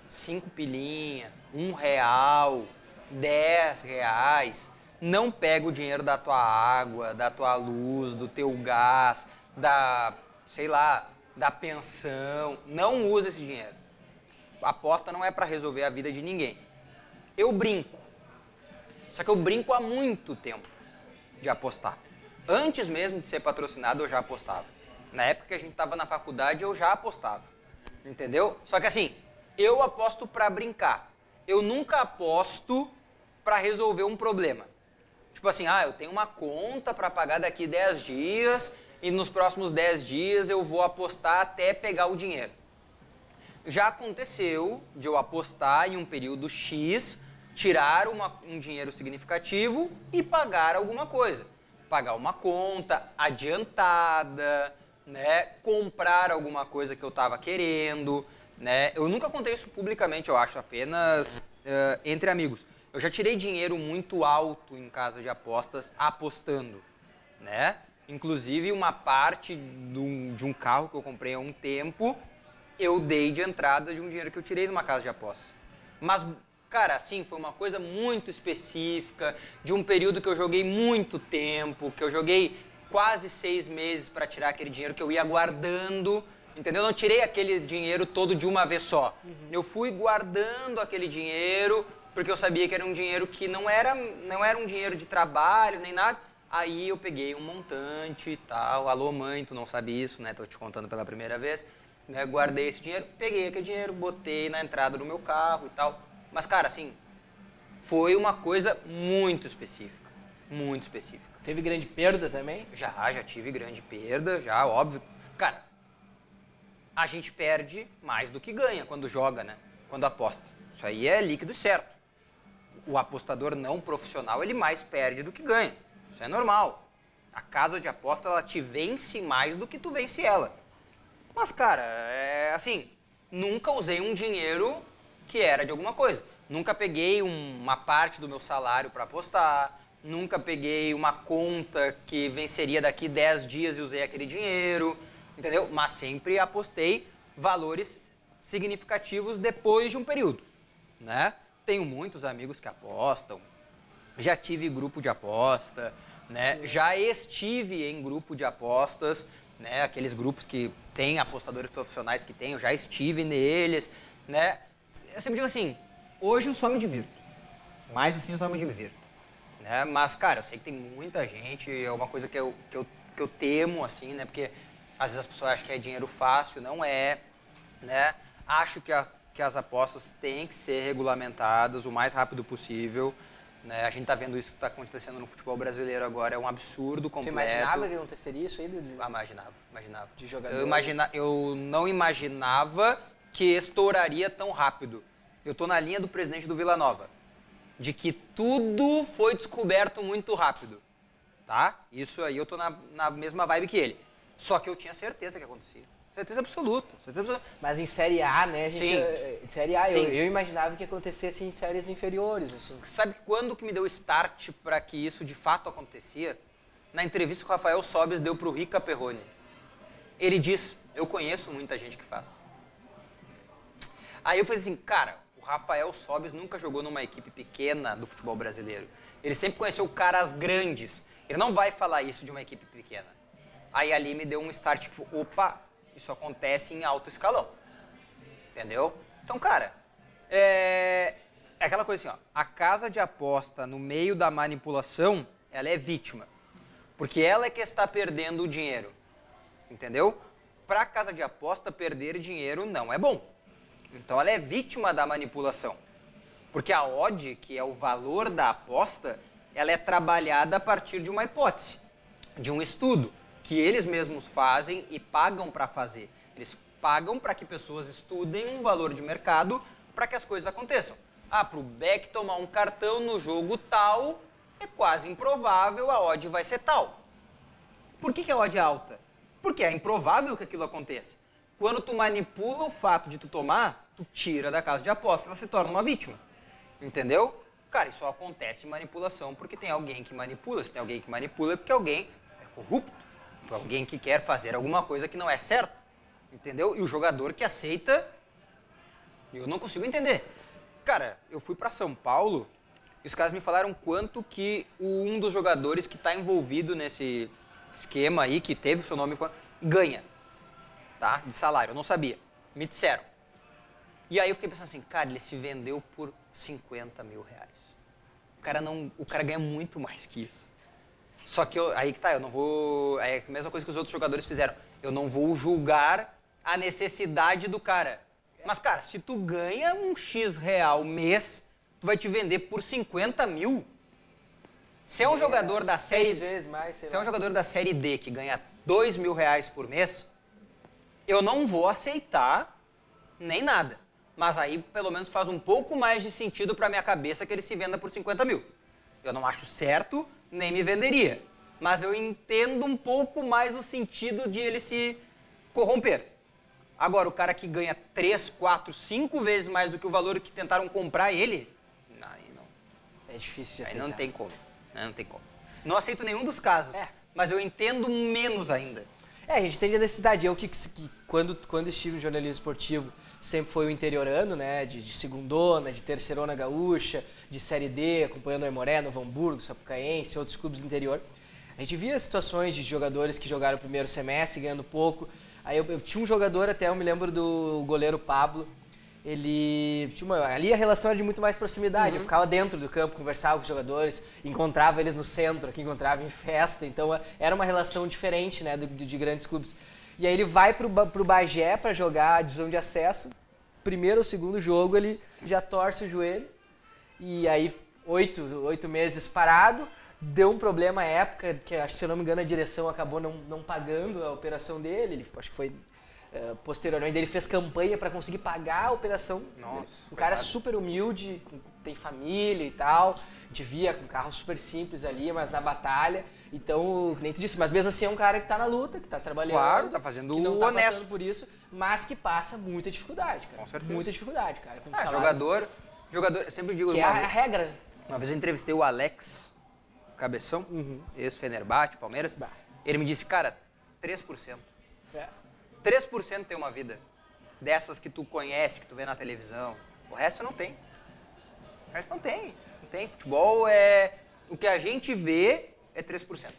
Cinco pilinha, um real, dez reais não pega o dinheiro da tua água, da tua luz, do teu gás, da, sei lá, da pensão. Não usa esse dinheiro. A aposta não é para resolver a vida de ninguém. Eu brinco. Só que eu brinco há muito tempo de apostar. Antes mesmo de ser patrocinado, eu já apostava. Na época que a gente estava na faculdade, eu já apostava. Entendeu? Só que assim, eu aposto para brincar. Eu nunca aposto para resolver um problema. Tipo assim, ah, eu tenho uma conta para pagar daqui 10 dias e nos próximos 10 dias eu vou apostar até pegar o dinheiro. Já aconteceu de eu apostar em um período X, tirar uma, um dinheiro significativo e pagar alguma coisa. Pagar uma conta adiantada, né? comprar alguma coisa que eu estava querendo. Né? Eu nunca contei isso publicamente, eu acho, apenas uh, entre amigos. Eu já tirei dinheiro muito alto em casa de apostas apostando, né? Inclusive uma parte de um, de um carro que eu comprei há um tempo, eu dei de entrada de um dinheiro que eu tirei de uma casa de apostas. Mas, cara, assim, foi uma coisa muito específica, de um período que eu joguei muito tempo, que eu joguei quase seis meses para tirar aquele dinheiro que eu ia guardando, entendeu? Eu não tirei aquele dinheiro todo de uma vez só. Uhum. Eu fui guardando aquele dinheiro porque eu sabia que era um dinheiro que não era, não era um dinheiro de trabalho nem nada. Aí eu peguei um montante e tal. Alô, mãe, tu não sabe isso, né? Tô te contando pela primeira vez. Né? Guardei esse dinheiro, peguei aquele dinheiro, botei na entrada do meu carro e tal. Mas, cara, assim, foi uma coisa muito específica. Muito específica. Teve grande perda também? Já, já tive grande perda, já, óbvio. Cara, a gente perde mais do que ganha quando joga, né? Quando aposta. Isso aí é líquido certo. O apostador não profissional, ele mais perde do que ganha. Isso é normal. A casa de aposta, ela te vence mais do que tu vence ela. Mas, cara, é assim, nunca usei um dinheiro que era de alguma coisa. Nunca peguei um, uma parte do meu salário para apostar, nunca peguei uma conta que venceria daqui 10 dias e usei aquele dinheiro, entendeu? Mas sempre apostei valores significativos depois de um período, né? Tenho muitos amigos que apostam, já tive grupo de aposta, né? Já estive em grupo de apostas, né? Aqueles grupos que tem apostadores profissionais que tem, eu já estive neles, né? Eu sempre digo assim, hoje eu só me divirto. Mais assim eu só me divirto. Né? Mas, cara, eu sei que tem muita gente, é uma coisa que eu, que eu, que eu temo, assim, né? Porque às vezes as pessoas acham que é dinheiro fácil, não é, né? Acho que, a, que as apostas têm que ser regulamentadas o mais rápido possível. Né? A gente está vendo isso que está acontecendo no futebol brasileiro agora, é um absurdo completo. Você imaginava que aconteceria isso aí? De... Ah, imaginava, imaginava. De jogadores? Eu, imagina, eu não imaginava que estouraria tão rápido. Eu estou na linha do presidente do Vila Nova, de que tudo foi descoberto muito rápido, tá? Isso aí eu estou na, na mesma vibe que ele. Só que eu tinha certeza que acontecia. Certeza absoluta, certeza absoluta. Mas em Série A, né? A gente, Sim. eh, Série A, eu, eu imaginava que acontecesse em séries inferiores, assim. Sabe quando que me deu start para que isso de fato acontecia? Na entrevista que o Rafael Sobes deu pro Rica Perrone. Ele diz: Eu conheço muita gente que faz. Aí eu falei assim, cara, o Rafael Sobes nunca jogou numa equipe pequena do futebol brasileiro. Ele sempre conheceu caras grandes. Ele não vai falar isso de uma equipe pequena. Aí ali me deu um start, tipo, opa, isso acontece em alto escalão. Entendeu? Então, cara, é, é aquela coisa assim, ó. A casa de aposta no meio da manipulação, ela é vítima. Porque ela é que está perdendo o dinheiro. Entendeu? Para a casa de aposta, perder dinheiro não é bom. Então ela é vítima da manipulação. Porque a odd, que é o valor da aposta, ela é trabalhada a partir de uma hipótese, de um estudo, que eles mesmos fazem e pagam para fazer. Eles pagam para que pessoas estudem um valor de mercado para que as coisas aconteçam. Ah, para o Beck tomar um cartão no jogo tal, é quase improvável, a odd vai ser tal. Por que, que a odd é alta? Porque é improvável que aquilo aconteça. Quando tu manipula o fato de tu tomar, tu tira da casa de aposta, ela se torna uma vítima. Entendeu? Cara, isso só acontece manipulação porque tem alguém que manipula. Se tem alguém que manipula é porque alguém é corrupto. Porque alguém que quer fazer alguma coisa que não é certa. Entendeu? E o jogador que aceita, eu não consigo entender. Cara, eu fui para São Paulo e os caras me falaram quanto que um dos jogadores que está envolvido nesse esquema aí, que teve o seu nome, ganha tá? De salário, eu não sabia. Me disseram. E aí eu fiquei pensando assim, cara, ele se vendeu por 50 mil reais. O cara, não, o cara ganha muito mais que isso. Só que eu, aí que tá, eu não vou. É a mesma coisa que os outros jogadores fizeram. Eu não vou julgar a necessidade do cara. Mas, cara, se tu ganha um X real mês, tu vai te vender por 50 mil. Se é um jogador da série. Vezes mais, Se é um jogador da série D que ganha 2 mil reais por mês, eu não vou aceitar nem nada. Mas aí pelo menos faz um pouco mais de sentido pra minha cabeça que ele se venda por 50 mil. Eu não acho certo, nem me venderia. Mas eu entendo um pouco mais o sentido de ele se corromper. Agora, o cara que ganha 3, 4, 5 vezes mais do que o valor que tentaram comprar ele, aí não. É difícil de Aí aceitar. não tem como. Aí Não tem como. Não aceito nenhum dos casos. É. Mas eu entendo menos ainda. É, a gente entende a necessidade. Eu que, que quando, quando estive no jornalismo esportivo, sempre foi o interiorano, né? De, de segundona, de terceirona gaúcha, de série D, acompanhando o Aimoré, Novo Hamburgo, Sapucaense, outros clubes do interior. A gente via situações de jogadores que jogaram o primeiro semestre ganhando pouco. Aí eu, eu tinha um jogador até, eu me lembro do goleiro Pablo. ele tinha uma, ali a relação era de muito mais proximidade. Eu ficava dentro do campo, conversava com os jogadores, encontrava eles no centro, aqui encontrava em festa. Então era uma relação diferente, né, do, do- de grandes clubes. E aí ele vai pro, pro Bagé para jogar a divisão de acesso. Primeiro ou segundo jogo ele já torce o joelho e aí oito, oito meses parado. Deu um problema à época, que se eu não me engano a direção acabou não, não pagando a operação dele. Ele, acho que foi eh, posteriormente ele fez campanha para conseguir pagar a operação. Nossa, um cara coitado. super humilde, tem família e tal, devia com um carro super simples ali, mas na batalha. Então, nem tu disse, mas mesmo assim é um cara que tá na luta, que tá trabalhando. Claro, tá fazendo que não o tá honesto. por isso, mas que passa muita dificuldade, cara. Com certeza. Muita dificuldade, cara. com Ah, salários- jogador, jogador, eu sempre digo, Que é uma, a regra. uma vez eu entrevistei o Alex Cabeção, ex-Fenerbahçe, Palmeiras, Bah. ele me disse, cara, 3%. É. 3% tem uma vida dessas que tu conhece, que tu vê na televisão. O resto não tem. O resto não tem. Não tem. Futebol é. O que a gente vê é 3%.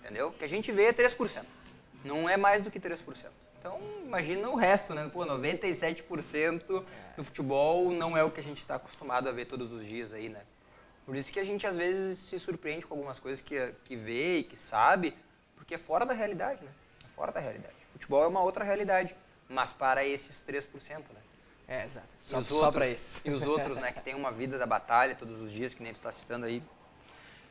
Entendeu? O que a gente vê é 3%. Não é mais do que 3%. Então, imagina o resto, né? Pô, 97% do futebol não é o que a gente está acostumado a ver todos os dias aí, né? Por isso que a gente às vezes se surpreende com algumas coisas que, que vê e que sabe, porque é fora da realidade, né? É fora da realidade. Futebol é uma outra realidade, mas para esses 3%, né? É, exato. Só, só pra isso. E os outros, né, que tem uma vida da batalha todos os dias, que nem tu tá citando aí.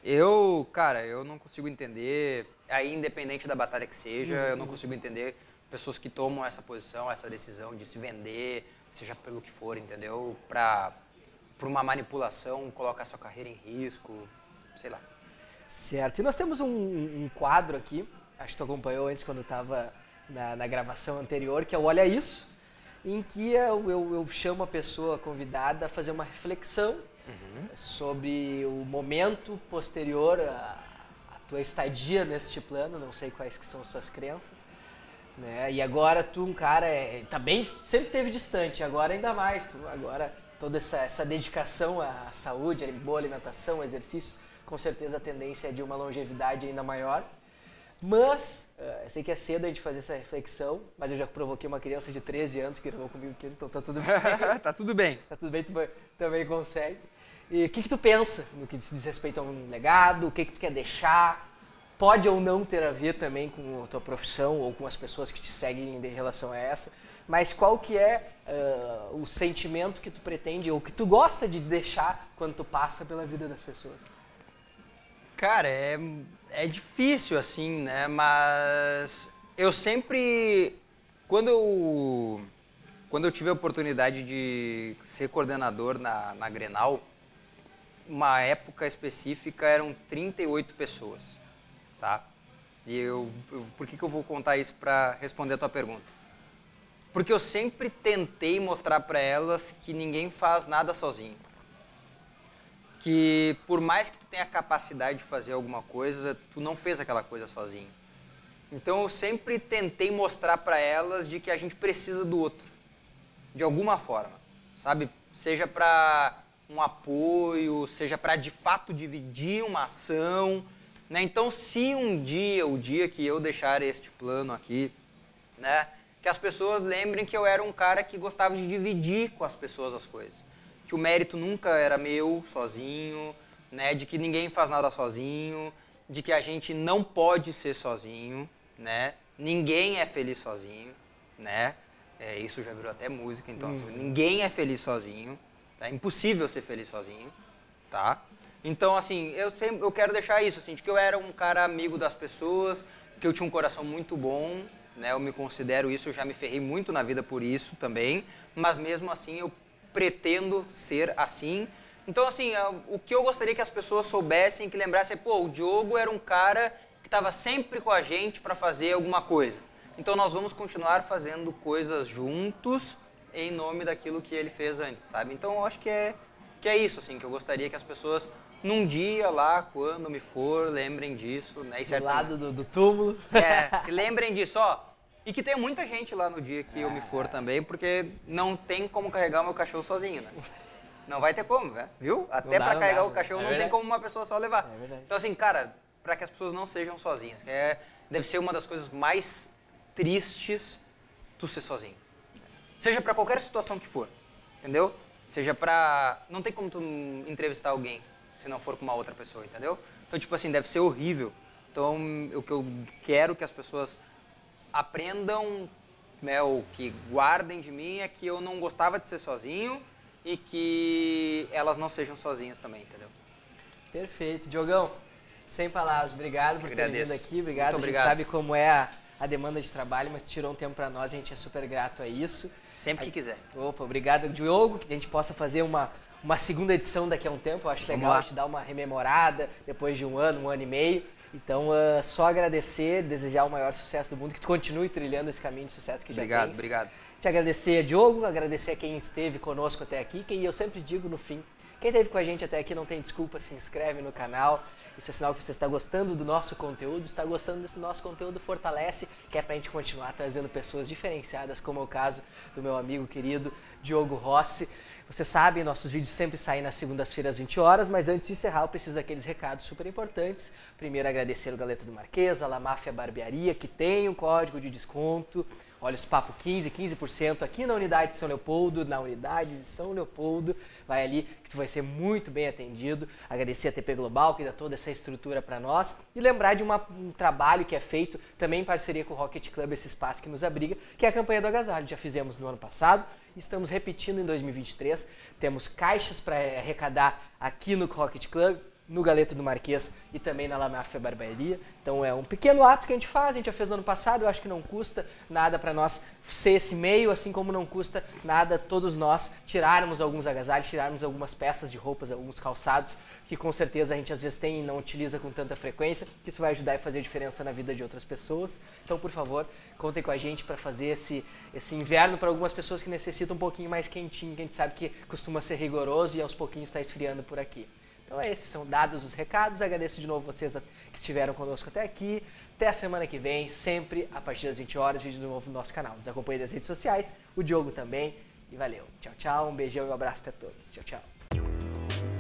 Eu, cara, eu não consigo entender, aí independente da batalha que seja, eu não consigo entender pessoas que tomam essa posição, essa decisão de se vender, seja pelo que for, entendeu? Pra, pra uma manipulação, colocar sua carreira em risco, sei lá. Certo. E nós temos um, um quadro aqui, acho que tu acompanhou antes quando estava na, na gravação anterior, que é o Olha Isso, em que eu, eu, eu chamo a pessoa convidada a fazer uma reflexão sobre o momento posterior à, à tua estadia neste plano, não sei quais que são suas crenças, né? E agora tu, um cara, é, tá bem, sempre teve distante, agora ainda mais, tu, agora toda essa, essa dedicação à saúde, à boa alimentação, exercícios, com certeza a tendência é de uma longevidade ainda maior. Mas, eh, eu sei que é cedo a gente fazer essa reflexão, mas eu já provoquei uma criança de 13 anos que gravou comigo aqui, então tá tudo bem. tá tudo bem. tá tudo bem, tu também consegue. E o que, que tu pensa no que diz respeito a um legado? O que, que tu quer deixar? Pode ou não ter a ver também com a tua profissão ou com as pessoas que te seguem em relação a essa. Mas qual que é ah, o sentimento que tu pretende ou que tu gosta de deixar quando tu passa pela vida das pessoas? Cara, é, é difícil assim, né? Mas eu sempre. Quando eu, quando eu tive a oportunidade de ser coordenador na, na Grenal, uma época específica eram 38 pessoas, tá? E eu, eu- por que, que eu vou contar isso para responder a tua pergunta? Porque eu sempre tentei mostrar para elas que ninguém faz nada sozinho que por mais que tu tenha capacidade de fazer alguma coisa, tu não fez aquela coisa sozinho. Então eu sempre tentei mostrar para elas de que a gente precisa do outro, de alguma forma, sabe? Seja para um apoio, seja para de fato dividir uma ação, né? Então se um dia, o dia que eu deixar este plano aqui, né, que as pessoas lembrem que eu era um cara que gostava de dividir com as pessoas as coisas. Que o mérito nunca era meu, sozinho, né, de que ninguém faz nada sozinho, de que a gente não pode ser sozinho, né? Ninguém é feliz sozinho, né? É, isso já virou até música, então assim, ninguém é feliz sozinho, tá? É impossível ser feliz sozinho, tá? Então, assim, eu sempre eu quero deixar isso, assim, de que eu era um cara amigo das pessoas, que eu tinha um coração muito bom, né? Eu me considero isso, eu já me ferrei muito na vida por isso também, mas mesmo assim eu pretendo ser assim. Então, assim, a- o que eu gostaria que as pessoas soubessem, que lembrassem, pô, o Diogo era um cara que estava sempre com a gente para fazer alguma coisa. Então, nós vamos continuar fazendo coisas juntos em nome daquilo que ele fez antes, sabe? Então, eu acho que é, que é isso, assim, que eu gostaria que as pessoas, num dia lá, quando me for, lembrem disso, né? E Do lado do, do túmulo. é, que lembrem disso, ó. E que tem muita gente lá no dia que eu me for também, porque não tem como carregar o meu cachorro sozinho, né? Não vai ter como, né? Viu? Até não carregar dá, o cachorro é não tem como uma pessoa só levar. É verdade. Então, assim, cara, pra que as pessoas não sejam sozinhas. que É, deve ser uma das coisas mais tristes tu ser sozinho. Seja para qualquer situação que for, entendeu? Seja pra. Não tem como tu entrevistar alguém se não for com uma outra pessoa, entendeu? Então, tipo assim, deve ser horrível. Então, o que eu quero que as pessoas aprendam, né, ou que guardem de mim é que eu não gostava de ser sozinho e que elas não sejam sozinhas também, entendeu? Perfeito. Diogão, sem palavras, obrigado por ter vindo aqui, obrigado. Muito obrigado. A gente sabe como é a, a demanda de trabalho, mas tirou um tempo para nós a gente é super grato a isso. Sempre que quiser. Opa, obrigado, Diogo, que a gente possa fazer uma, uma segunda edição daqui a um tempo. Eu acho legal a gente dar uma rememorada depois de um ano, um ano e meio. Então, uh, só agradecer, desejar o maior sucesso do mundo, que tu continue trilhando esse caminho de sucesso que obrigado, já tens. Obrigado, obrigado. Te agradecer Diogo, agradecer a quem esteve conosco até aqui, que eu sempre digo no fim, quem esteve com a gente até aqui não tem desculpa, se inscreve no canal. Isso é sinal que você está gostando do nosso conteúdo, está gostando desse nosso conteúdo, fortalece, que é para a gente continuar trazendo pessoas diferenciadas, como é o caso do meu amigo querido Diogo Rossi. Você sabe, nossos vídeos sempre saem nas segundas-feiras às 20 horas, mas antes de encerrar, eu preciso daqueles recados super importantes. Primeiro, agradecer o Galeta do Marquês, a La Máfia Barbearia, que tem um código de desconto. Olha os papo 15, 15% aqui na unidade de São Leopoldo, na unidade de São Leopoldo. Vai ali que tu vai ser muito bem atendido. Agradecer a TP Global que dá toda essa estrutura para nós e lembrar de uma, um trabalho que é feito também em parceria com o Rocket Club, esse espaço que nos abriga, que é a campanha do agasalho. Já fizemos no ano passado Estamos repetindo em 2023. Temos caixas para arrecadar aqui no Rocket Club, no Galeto do Marquês e também na La Máfia Barbearia. Então é um pequeno ato que a gente faz, a gente já fez no ano passado, eu acho que não custa nada para nós ser esse meio, assim como não custa nada todos nós tirarmos alguns agasalhos, tirarmos algumas peças de roupas, alguns calçados que com certeza a gente às vezes tem e não utiliza com tanta frequência, que isso vai ajudar e fazer diferença na vida de outras pessoas. Então, por favor, contem com a gente para fazer esse, esse inverno para algumas pessoas que necessitam um pouquinho mais quentinho, que a gente sabe que costuma ser rigoroso e aos pouquinhos está esfriando por aqui. Então é esses são dados os recados. Agradeço de novo vocês que estiveram conosco até aqui. Até a semana que vem, sempre a partir das 20 horas, vídeo novo no nosso canal. Nos acompanhe nas redes sociais, o Diogo também. E valeu. Tchau, tchau. Um beijão e um abraço para todos. Tchau, tchau.